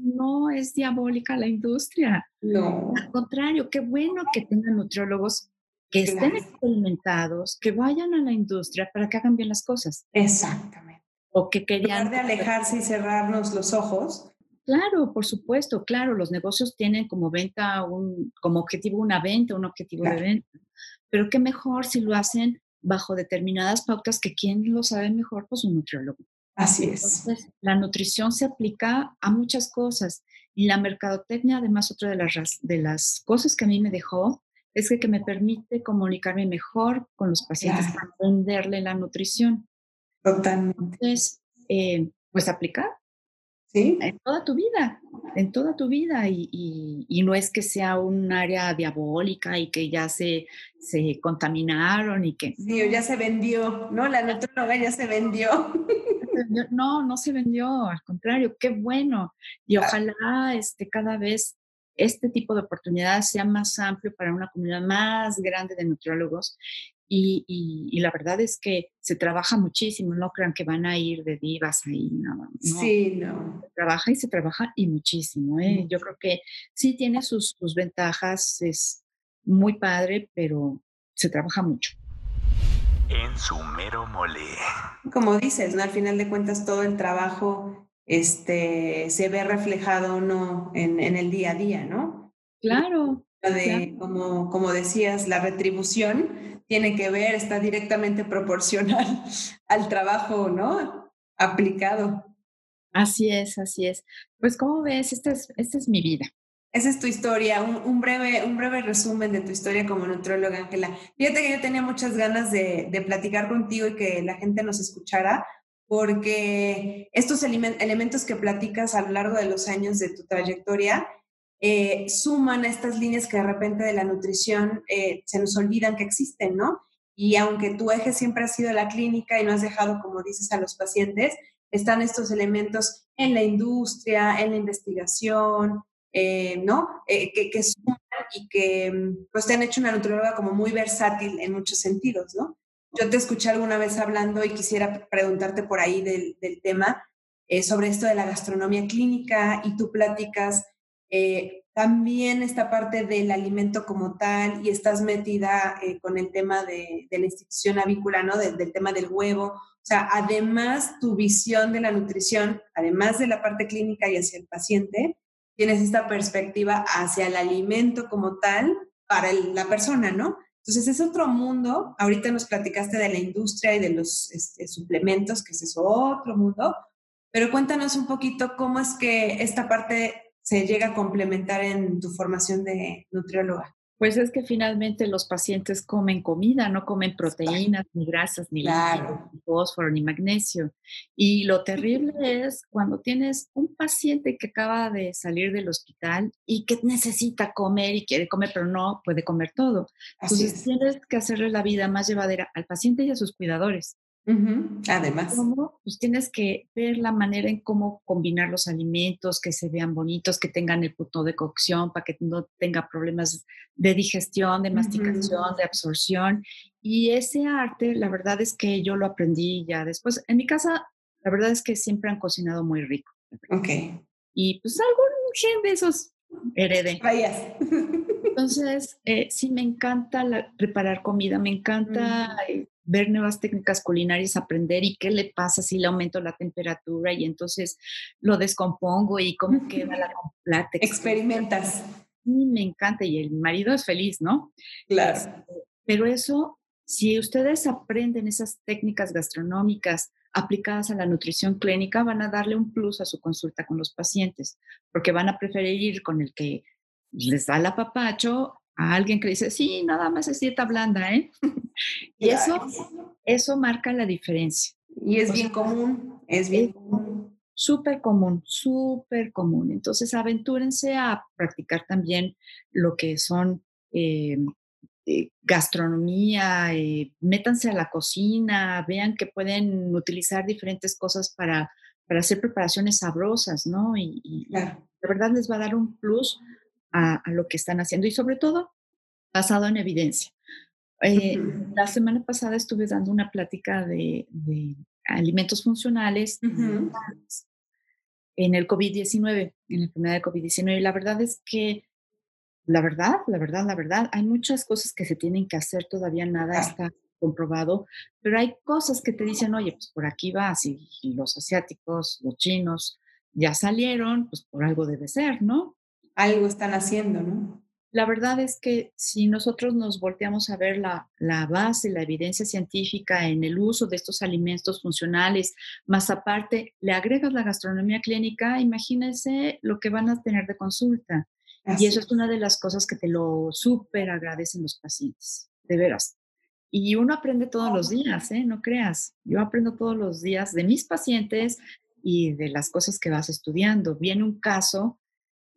no es diabólica la industria. No. Al contrario, qué bueno que tengan nutriólogos que estén experimentados, que vayan a la industria para que hagan bien las cosas. Exactamente. O que querían... de alejarse y cerrarnos los ojos. Claro, por supuesto, claro, los negocios tienen como venta, un, como objetivo una venta, un objetivo de venta. Pero qué mejor si lo hacen bajo determinadas pautas que quien lo sabe mejor, pues un nutriólogo. Así es. la nutrición se aplica a muchas cosas y la mercadotecnia, además, otra de las, de las cosas que a mí me dejó es que, que me permite comunicarme mejor con los pacientes para entenderle la nutrición. Totalmente. Entonces, eh, pues aplicar ¿Sí? En toda tu vida, en toda tu vida. Y, y, no es que sea un área diabólica y que ya se, se contaminaron y que... Sí, ya se vendió, ¿no? La nutróloga ya se vendió. *laughs* No, no se vendió, al contrario, qué bueno. Y ojalá este, cada vez este tipo de oportunidades sea más amplio para una comunidad más grande de nutriólogos y, la verdad es que se trabaja muchísimo, no crean que van a ir de divas ahí, no, Sí, no. Se trabaja y se trabaja y muchísimo. ¿eh? Yo creo que sí tiene sus, sus ventajas, es muy padre, pero se trabaja mucho. En su mero mole. Como dices, ¿no? al final de cuentas todo el trabajo este, se ve reflejado no en, en el día a día, ¿no? Claro. De, Como, como decías, la retribución tiene que ver, está directamente proporcional *laughs* al trabajo, ¿no? Aplicado. Así es, así es. Pues como ves, esta es, esta es mi vida. Esa es tu historia, un, breve, un breve resumen de tu historia como nutrióloga, Ángela. Fíjate que yo tenía muchas ganas de, de, platicar contigo y que la gente nos escuchara, porque estos elementos que platicas a lo largo de los años de tu trayectoria eh, suman a estas líneas que de repente de la nutrición eh, se nos olvidan que existen, ¿no? Y aunque tu eje siempre ha sido la clínica y no has dejado, como dices, a los pacientes, están estos elementos en la industria, en la investigación, eh, ¿no? que, que, suman y que mm, pues te han hecho una nutrióloga como muy versátil en muchos sentidos, ¿no? Yo te escuché alguna vez hablando y quisiera preguntarte por ahí del, del tema sobre esto de la gastronomía clínica y tú platicas eh, también esta parte del alimento como tal y estás metida eh, con el tema de, la institución avícola, ¿no? del tema del huevo. O sea, además tu visión de la nutrición, además de la parte clínica y hacia el paciente, tienes esta perspectiva hacia el alimento como tal para la persona, ¿no? Entonces es otro mundo. Ahorita nos platicaste de la industria y de los este, suplementos, que es eso, otro mundo. Pero cuéntanos un poquito cómo es que esta parte se llega a complementar en tu formación de nutrióloga? Pues es que finalmente los pacientes comen comida, no comen proteínas, ni grasas, ni, ni fósforo, ni magnesio. Y lo terrible *laughs* es cuando tienes un paciente que acaba de salir del hospital y que necesita comer y quiere comer, pero no puede comer todo. Entonces tienes que hacerle la vida más llevadera al paciente y a sus cuidadores. Además. Pues tienes que ver la manera en cómo combinar los alimentos, que se vean bonitos, que tengan el punto de cocción para que no tenga problemas de digestión, de masticación, de absorción. Y ese arte, la verdad es que yo lo aprendí ya después. En mi casa, la verdad es que siempre han cocinado muy rico. Ok. Y pues algún gen de esos heredé. Vayas. *laughs* Entonces, eh, sí, me encanta preparar comida, me encanta ver nuevas técnicas culinarias, aprender y qué le pasa si le aumento la temperatura y entonces lo descompongo y cómo *laughs* queda la, la Experimentas. Sí, me encanta y el marido es feliz, ¿no? Claro. Este, pero eso, si ustedes aprenden esas técnicas gastronómicas aplicadas a la nutrición clínica, van a darle un plus a su consulta con los pacientes, porque van a preferir ir con el que les da el apapacho a alguien que dice, sí, nada más es dieta blanda, ¿eh? *laughs* y eso, eso marca la diferencia. Y es bien común, es bien común. Súper común, súper común. Entonces, aventúrense a practicar también lo que son eh, eh, gastronomía, eh, métanse a la cocina, vean que pueden utilizar diferentes cosas para, para hacer preparaciones sabrosas, ¿no? Y, y la verdad les va a dar un plus a, lo que están haciendo y sobre todo basado en evidencia. Eh, la semana pasada estuve dando una plática de, alimentos funcionales en el COVID-19, en la enfermedad de COVID-19. Y la verdad es que, la verdad, la verdad, la verdad, hay muchas cosas que se tienen que hacer, todavía nada está comprobado, pero hay cosas que te dicen, oye, pues por aquí vas y los asiáticos, los chinos ya salieron, pues por algo debe ser, ¿no? Algo están haciendo, ¿no? La verdad es que si nosotros nos volteamos a ver la, la, base, la evidencia científica en el uso de estos alimentos funcionales, más aparte le agregas la gastronomía clínica, imagínense lo que van a tener de consulta. y eso es una de las cosas que te lo súper agradecen los pacientes, de veras. Y uno aprende todos los días, ¿eh? No creas. Yo aprendo todos los días de mis pacientes y de las cosas que vas estudiando. Viene un caso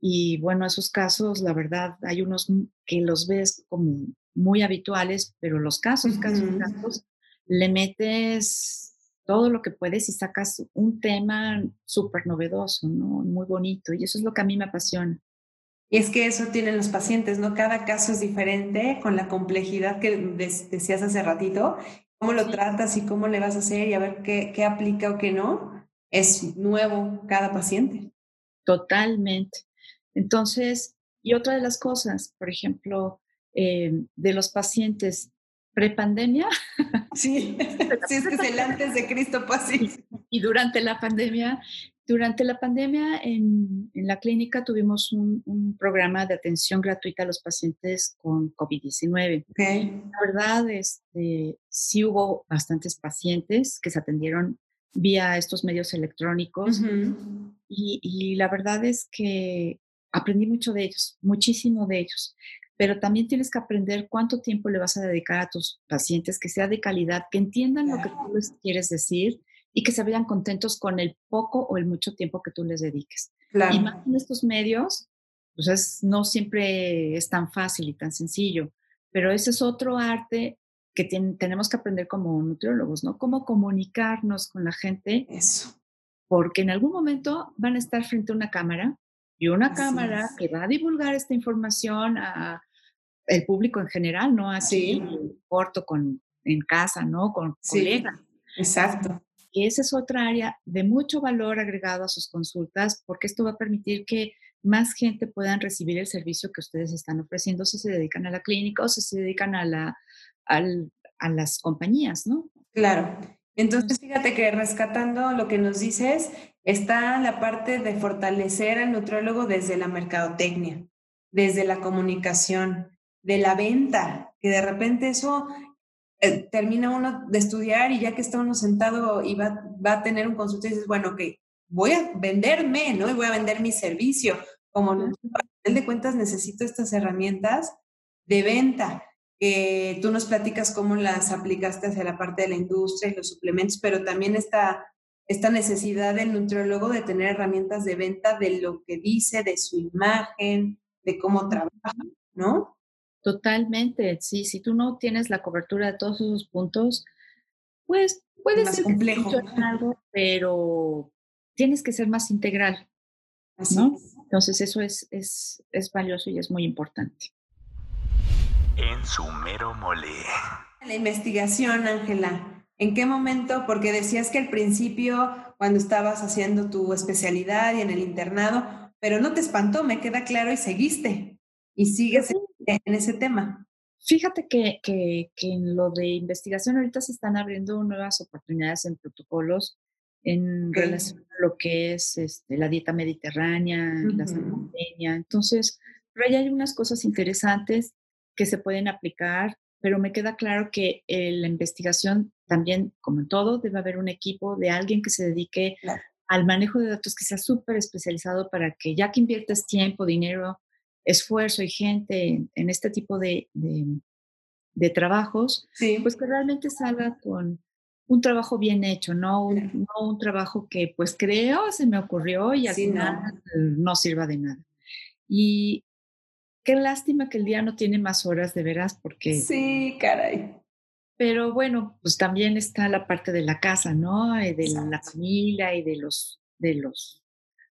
y bueno, esos casos, la verdad, hay unos que los ves como muy habituales, pero los casos, casos, casos, le metes todo lo que puedes y sacas un tema súper novedoso, ¿no? Muy bonito. Y eso es lo que a mí me apasiona. Y es que eso tienen los pacientes, ¿no? Cada caso es diferente con la complejidad que decías hace ratito, cómo lo tratas y cómo le vas a hacer y a ver qué, qué aplica o qué no. Es nuevo cada paciente. Totalmente. Entonces, y otra de las cosas, por ejemplo, eh, de los pacientes prepandemia. *laughs* Sí, *laughs* sí, es que es el antes de Cristo, pues sí. Y durante la pandemia Durante la pandemia en, la clínica tuvimos un, programa de atención gratuita a los pacientes con COVID-19. La verdad, es este, sí hubo bastantes pacientes que se atendieron vía estos medios electrónicos y, y, la verdad es que aprendí mucho de ellos, muchísimo de ellos. Pero también tienes que aprender cuánto tiempo le vas a dedicar a tus pacientes, que sea de calidad, que entiendan lo que tú les quieres decir y que se vean contentos con el poco o el mucho tiempo que tú les dediques. Y más en estos medios, pues no siempre es tan fácil y tan sencillo, pero ese es otro arte que tenemos que aprender como nutriólogos, ¿no? Cómo comunicarnos con la gente. Eso. Porque en algún momento van a estar frente a una cámara y una cámara que va a divulgar esta información a el público en general, no así corto con en casa, ¿no? Con colegas. Exacto. Y esa es otra área de mucho valor agregado a sus consultas, porque esto va a permitir que más gente puedan recibir el servicio que ustedes están ofreciendo si se dedican a la clínica o si se dedican a, la, a las compañías, ¿no? Claro. Entonces, fíjate que rescatando lo que nos dices, está la parte de fortalecer al nutriólogo desde la mercadotecnia, desde la comunicación, de la venta, que de repente eso eh, termina uno de estudiar y ya que está uno sentado y va, va a tener un consultorio, dices, bueno, ok, voy a venderme, ¿no? Y voy a vender mi servicio. Como no, final de cuentas necesito estas herramientas de venta. Que tú nos platicas cómo las aplicaste hacia la parte de la industria y los suplementos, pero también esta, esta necesidad del nutriólogo de tener herramientas de venta de lo que dice, de su imagen, de cómo trabaja, ¿no? Totalmente, sí, si tú no tienes la cobertura de todos esos puntos, pues puede ser complejo. algo, pero tienes que ser más integral, ¿no? Entonces eso es, es, es valioso y es muy importante. En su mero mole. La investigación, Ángela, ¿en qué momento? Porque decías que al principio, cuando estabas haciendo tu especialidad y en el internado, pero no te espantó, me queda claro, y seguiste. Y sigues en ese tema. Fíjate que, que, que, en lo de investigación ahorita se están abriendo nuevas oportunidades en protocolos en relación a lo que es este, la dieta mediterránea, la salmoneña. Entonces, pero ahí hay unas cosas interesantes que se pueden aplicar, pero me queda claro que la investigación también, como en todo, debe haber un equipo de alguien que se dedique al manejo de datos que sea súper especializado para que ya que inviertes tiempo, dinero, esfuerzo y gente en, este tipo de, de, trabajos, pues que realmente salga con un trabajo bien hecho, no un, no un trabajo que pues creo, se me ocurrió y al final no. sirva de nada. Y qué lástima que el día no tiene más horas de veras porque... Sí, caray. Pero bueno, pues también está la parte de la casa, ¿no? Y de la familia y de los, de los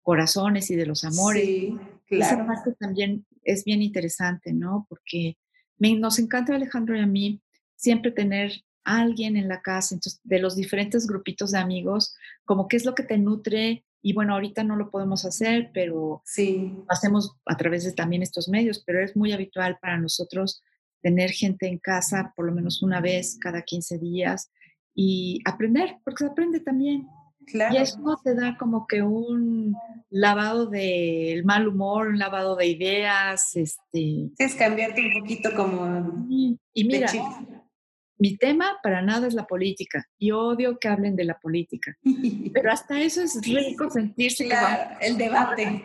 corazones y de los amores. Sí. Esa parte también es bien interesante, ¿no? Porque nos encanta Alejandro y a mí siempre tener a alguien en la casa, entonces, de los diferentes grupitos de amigos, como qué es lo que te nutre. Y bueno, ahorita no lo podemos hacer, pero sí. hacemos a través de también estos medios, pero es muy habitual para nosotros tener gente en casa por lo menos una vez cada 15 días y aprender, porque se aprende también. Y eso te da como que un lavado del mal humor, un lavado de ideas, este... Es cambiarte un poquito como... Y mira, mi tema para nada es la política y odio que hablen de la política, pero hasta eso es rico sentirse claro, el debate.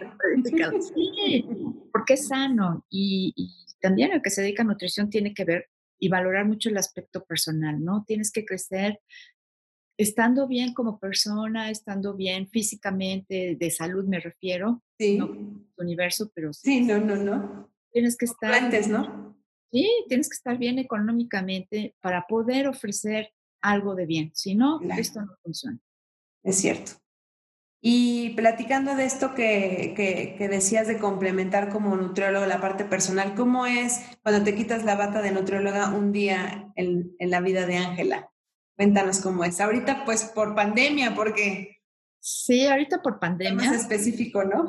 Sí, porque es sano y, y también el que se dedica a nutrición tiene que ver y valorar mucho el aspecto personal, ¿no? Tienes que crecer estando bien como persona, estando bien físicamente, de salud me refiero, sí. no universo, pero sí. no, no, no. Tienes que estar... Antes, ¿no? Sí, tienes que estar bien económicamente para poder ofrecer algo de bien, si no, esto no funciona. Es cierto. Y platicando de esto que, que, que, decías de complementar como nutriólogo la parte personal, ¿cómo es cuando te quitas la bata de nutrióloga un día en, en la vida de Ángela? Cuéntanos cómo es. Ahorita, pues por pandemia, porque. *laughs* Sí, ahorita por pandemia. Es específico, ¿no?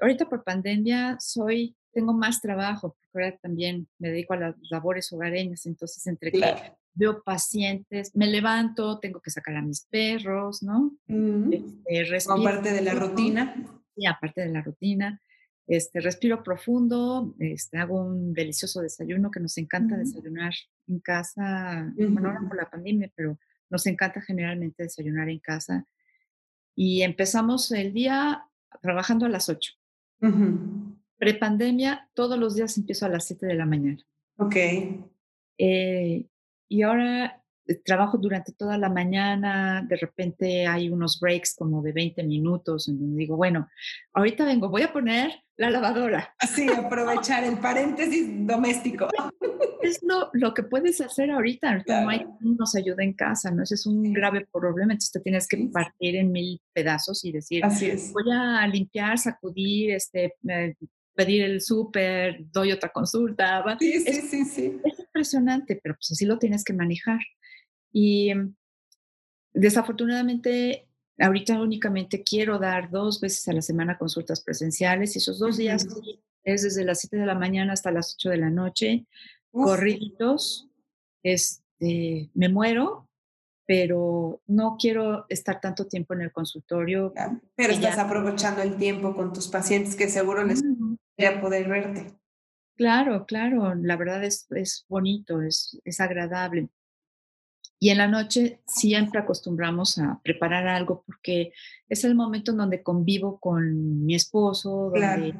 ahorita por pandemia soy, tengo más trabajo, porque ahora también me dedico a las labores hogareñas, entonces entre que veo pacientes, me levanto, tengo que sacar a mis perros, ¿no? Mm. Este, aparte de la rutina. Sí, aparte de la rutina. Este, respiro profundo, este, hago un delicioso desayuno que nos encanta desayunar en casa, bueno, ahora por la pandemia, pero nos encanta generalmente desayunar en casa. Y empezamos el día trabajando a las 8. Prepandemia, todos los días empiezo a las 7 de la mañana. Ok. Eh, y ahora eh, trabajo durante toda la mañana, de repente hay unos breaks como de 20 minutos, en donde digo, bueno, ahorita vengo, voy a poner la lavadora. Así, aprovechar el paréntesis doméstico. *laughs* Es lo, lo que puedes hacer ahorita, no hay quien nos ayuda en casa, ¿no? Ese es un grave problema, entonces te tienes que partir en mil pedazos y decir, Así es. voy a limpiar, sacudir, este, eh, pedir el súper, doy otra consulta. Sí, sí, sí, sí. Es impresionante, pero pues así lo tienes que manejar. Y mm, desafortunadamente, ahorita únicamente quiero dar dos veces a la semana consultas presenciales y esos dos días es desde las 7 de la mañana hasta las 8 de la noche, corridos. Este, me muero, pero no quiero estar tanto tiempo en el consultorio. pero estás aprovechando el tiempo con tus pacientes que seguro les gustaría poder verte. Claro, claro, la verdad es, es bonito, es, es agradable. Y en la noche siempre acostumbramos a preparar algo porque es el momento en donde convivo con mi esposo. Donde,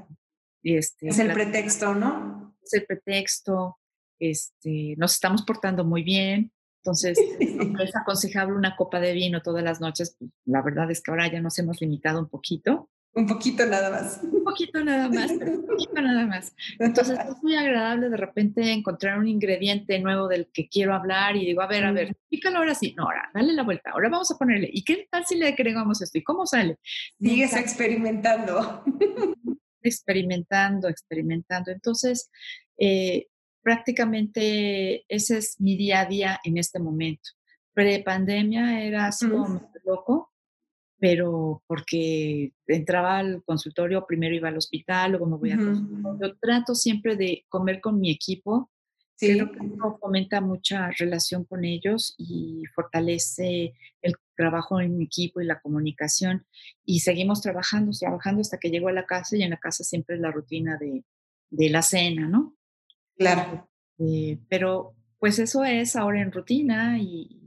este, es el pretexto, ¿no? Es el pretexto. Este, nos estamos portando muy bien. Entonces, es *laughs* aconsejable una copa de vino todas las noches. Pues, la verdad es que ahora ya nos hemos limitado un poquito. Un poquito nada más. Un poquito nada más, un poquito nada más. Entonces es muy agradable de repente encontrar un ingrediente nuevo del que quiero hablar y digo, a ver, a ver, pícalo ahora sí. No, ahora, dale la vuelta. Ahora vamos a ponerle. ¿Y qué tal si le agregamos esto? ¿Y cómo sale? Sigues experimentando. *laughs* Experimentando, experimentando. Entonces, eh, prácticamente ese es mi día a día en este momento. Pre-pandemia era así como loco pero porque entraba al consultorio, primero iba al hospital, luego me voy a consultorio. Trato siempre de comer con mi equipo. Sí. Creo que eso fomenta mucha relación con ellos y fortalece el trabajo en equipo y la comunicación. Y seguimos trabajando, trabajando hasta que llego a la casa y en la casa siempre es la rutina de, de la cena, ¿no? Claro. Eh, pero pues eso es ahora en rutina y,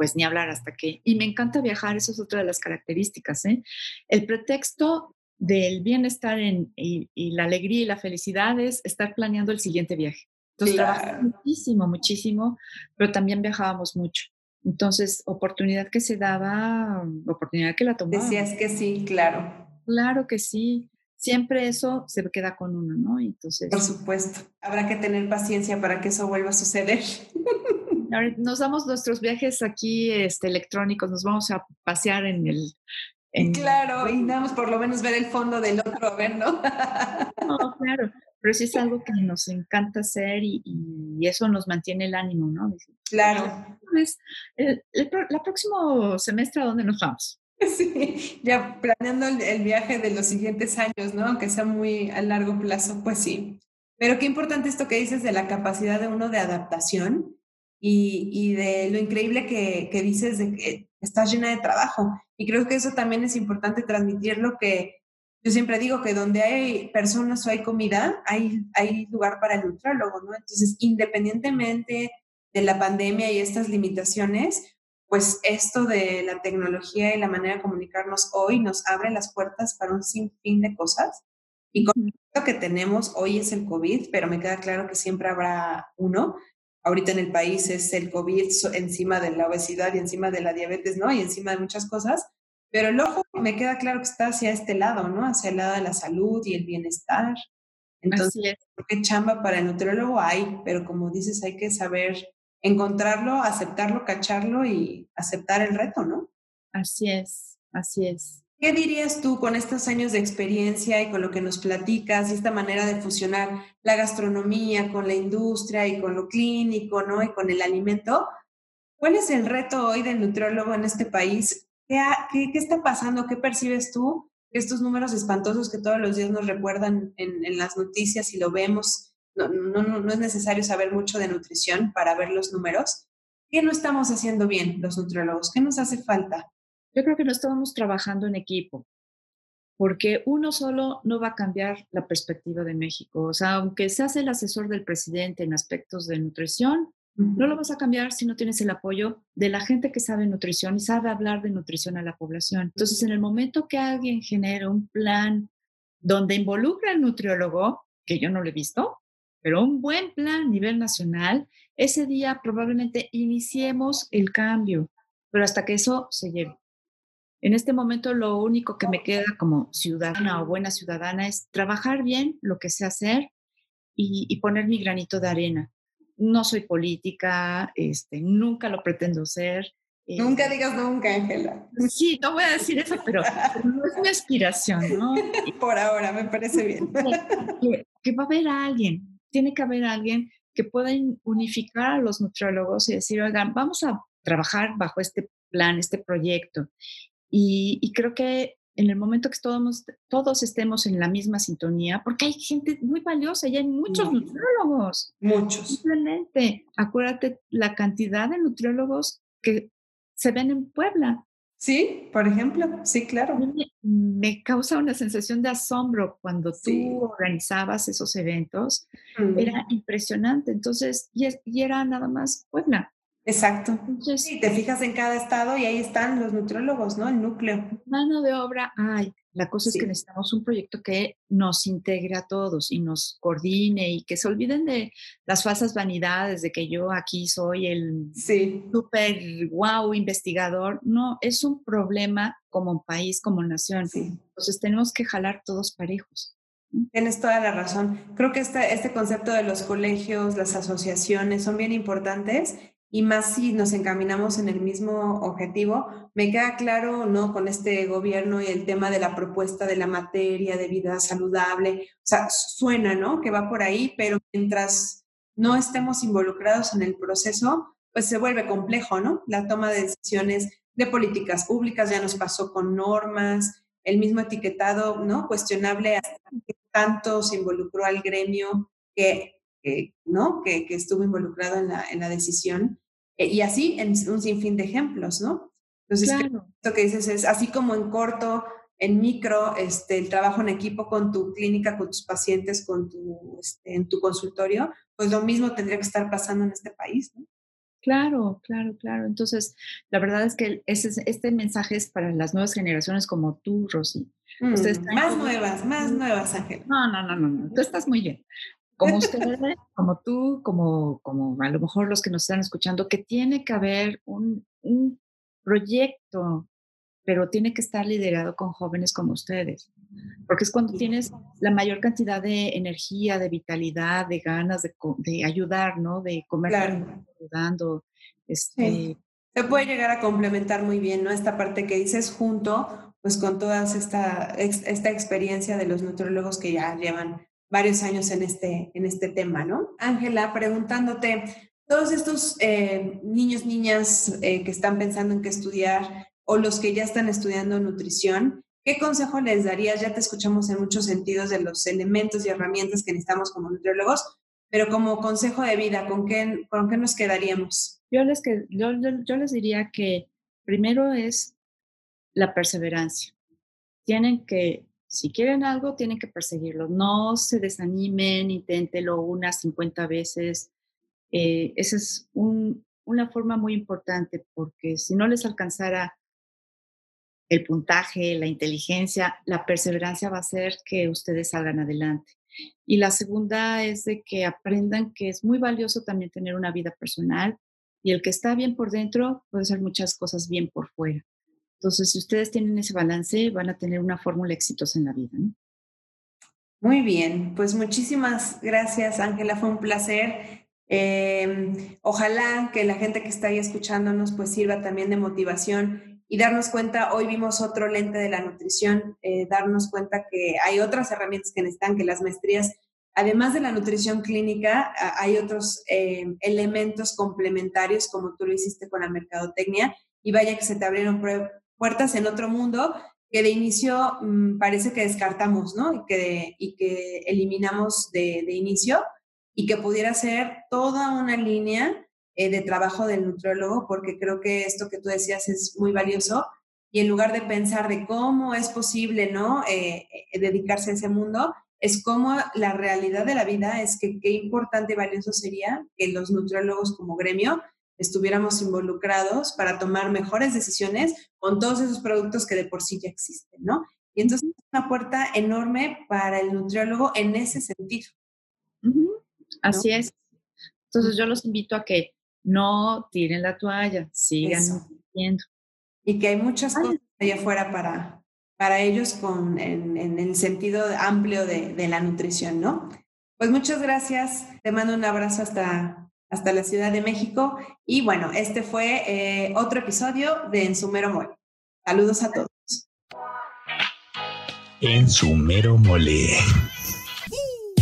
pues ni hablar hasta que... Y me encanta viajar, eso es otra de las características. ¿eh? El pretexto del bienestar en, y, la alegría y la felicidad es estar planeando el siguiente viaje. Entonces trabajamos muchísimo, muchísimo, pero también viajábamos mucho. Entonces, oportunidad que se daba, oportunidad que la tomaba. Decías que sí, claro. Claro que sí. Siempre eso se queda con uno, ¿no? Entonces. Por supuesto. Habrá que tener paciencia para que eso vuelva a suceder. *laughs* nos damos nuestros viajes aquí este, electrónicos, nos vamos a pasear en el... claro, y damos por lo menos ver el fondo del otro, a ver, ¿no? no, claro, pero sí es algo que nos encanta hacer y, eso nos mantiene el ánimo, ¿no? Claro. Pues, el, próximo semestre, ¿a dónde nos vamos? Sí, ya planeando el, el, viaje de los siguientes años, ¿no? Aunque sea muy a largo plazo, pues sí. Pero qué importante esto que dices de la capacidad de uno de adaptación y, de lo increíble que, que, dices de que estás llena de trabajo. Y creo que eso también es importante transmitirlo, que yo siempre digo que donde hay personas o hay comida, hay, hay lugar para el nutrólogo, ¿no? Entonces, independientemente de la pandemia y estas limitaciones, pues esto de la tecnología y la manera de comunicarnos hoy nos abre las puertas para un sinfín de cosas. Y con lo que tenemos hoy es el COVID, pero me queda claro que siempre habrá uno ahorita en el país es el COVID encima de la obesidad y encima de la diabetes, ¿no? Y encima de muchas cosas. Pero el ojo me queda claro que está hacia este lado, ¿no? Hacia el lado de la salud y el bienestar. Entonces, qué chamba para el nutriólogo hay, pero como dices, hay que saber encontrarlo, aceptarlo, cacharlo y aceptar el reto, ¿no? Así es, así es. ¿Qué dirías tú con estos años de experiencia y con lo que nos platicas y esta manera de fusionar la gastronomía con la industria y con lo clínico, ¿no? Y con el alimento. ¿Cuál es el reto hoy del nutriólogo en este país? ¿Qué, qué, está pasando? ¿Qué percibes tú? Estos números espantosos que todos los días nos recuerdan en, en las noticias y lo vemos. No, no, no, no es necesario saber mucho de nutrición para ver los números, ¿Qué no estamos haciendo bien los nutriólogos? ¿Qué nos hace falta? Yo creo que no estamos trabajando en equipo, porque uno solo no va a cambiar la perspectiva de México. O sea, aunque seas el asesor del presidente en aspectos de nutrición, no lo vas a cambiar si no tienes el apoyo de la gente que sabe nutrición y sabe hablar de nutrición a la población. Entonces, en el momento que alguien genera un plan donde involucra al nutriólogo, que yo no lo he visto, pero un buen plan a nivel nacional, ese día probablemente iniciemos el cambio, pero hasta que eso se lleve. En este momento lo único que me queda como ciudadana o buena ciudadana es trabajar bien lo que sé hacer y, poner mi granito de arena. No soy política, este, nunca lo pretendo ser. Nunca eh, digas nunca, Ángela. Sí, no voy a decir eso, pero no es mi aspiración, ¿no? *laughs* Por ahora, me parece bien. *laughs* Que, que va a haber alguien, tiene que haber alguien que pueda unificar a los nutriólogos y decir, oigan, vamos a trabajar bajo este plan, este proyecto. Y, creo que en el momento que todos, todos estemos en la misma sintonía, porque hay gente muy valiosa y hay muchos nutriólogos. Muchos. Simplemente, acuérdate la cantidad de nutriólogos que se ven en Puebla. Sí, por ejemplo, sí, claro. Me, causa una sensación de asombro cuando tú organizabas esos eventos. Era impresionante. Entonces, y, y, era nada más Puebla. Exacto. sí, te fijas en cada estado y ahí están los nutriólogos, ¿no? El núcleo. Mano de obra hay. La cosa es que necesitamos un proyecto que nos integre a todos y nos coordine y que se olviden de las falsas vanidades de que yo aquí soy el sí. super wow investigador. No, es un problema como país, como nación. Entonces tenemos que jalar todos parejos. Tienes toda la razón. Creo que este, este concepto de los colegios, las asociaciones son bien importantes y más si nos encaminamos en el mismo objetivo. Me queda claro, ¿no? Con este gobierno y el tema de la propuesta de la materia de vida saludable, o sea, suena, ¿no? Que va por ahí, pero mientras no estemos involucrados en el proceso, pues se vuelve complejo, ¿no? La toma de decisiones de políticas públicas ya nos pasó con normas, el mismo etiquetado, ¿no? Cuestionable hasta que tanto se involucró al gremio que ¿no? Que, estuvo involucrado en la, en la decisión. Eh, y así en un sinfín de ejemplos, ¿no? Entonces, lo que dices es, así como en corto, en micro, este, el trabajo en equipo con tu clínica, con tus pacientes, con tu, este, en tu consultorio, pues lo mismo tendría que estar pasando en este país, ¿no? Claro, claro, claro. Entonces, la verdad es que ese, este mensaje es para las nuevas generaciones como tú, Rosy. Mm, más nuevas, más nuevas, Ángel. No, no, no, no, no, tú estás muy bien como usted, *laughs* como tú, como, como a lo mejor los que nos están escuchando, que tiene que haber un, un proyecto, pero tiene que estar liderado con jóvenes como ustedes, porque es cuando tienes la mayor cantidad de energía, de vitalidad, de ganas de, de ayudar, ¿no? De comer ayudando. Este, Se puede llegar a complementar muy bien, ¿no? Esta parte que dices junto, pues con toda esta, esta experiencia de los nutriólogos que ya llevan varios años en este, en este tema, ¿no? Ángela, preguntándote, todos estos eh, niños, niñas eh, que están pensando en qué estudiar o los que ya están estudiando nutrición, ¿qué consejo les darías? Ya te escuchamos en muchos sentidos de los elementos y herramientas que necesitamos como nutriólogos, pero como consejo de vida, ¿con qué, con qué nos quedaríamos? Yo les, que, yo, yo les diría que primero es la perseverancia. Tienen que si quieren algo, tienen que perseguirlo. No se desanimen, inténtelo unas 50 veces. Eh, esa es una forma muy importante porque si no les alcanzara el puntaje, la inteligencia, la perseverancia va a hacer que ustedes salgan adelante. Y la segunda es de que aprendan que es muy valioso también tener una vida personal y el que está bien por dentro puede hacer muchas cosas bien por fuera. Entonces, si ustedes tienen ese balance, van a tener una fórmula exitosa en la vida. Muy bien, pues muchísimas gracias, Ángela, fue un placer. Em, ojalá que la gente que está ahí escuchándonos pues sirva también de motivación y darnos cuenta, hoy vimos otro lente de la nutrición, eh, darnos cuenta que hay otras herramientas que necesitan, que las maestrías, además de la nutrición clínica, hay otros em, elementos complementarios como tú lo hiciste con la mercadotecnia y vaya que se te abrieron puertas en otro mundo que de inicio mm, parece que descartamos, ¿no? Y que, y que eliminamos de, inicio y que pudiera ser toda una línea eh, de trabajo del nutriólogo, porque creo que esto que tú decías es muy valioso. Y en lugar de pensar de cómo es posible, ¿no? Eh, eh, dedicarse a ese mundo, es como la realidad de la vida es que qué importante y valioso sería que los nutriólogos como gremio estuviéramos involucrados para tomar mejores decisiones con todos esos productos que de por sí ya existen, ¿no? Y entonces es una puerta enorme para el nutriólogo en ese sentido. Así es. Entonces yo los invito a que no tiren la toalla, sigan. Y que hay muchas cosas allá afuera para, para ellos con, en, el sentido amplio de, de, la nutrición, ¿no? Pues muchas gracias, te mando un abrazo hasta, hasta la Ciudad de México y bueno, este fue eh, otro episodio de En Sumero Mole. Saludos a todos. En Sumero Mole.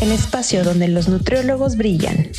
El espacio donde los nutriólogos brillan.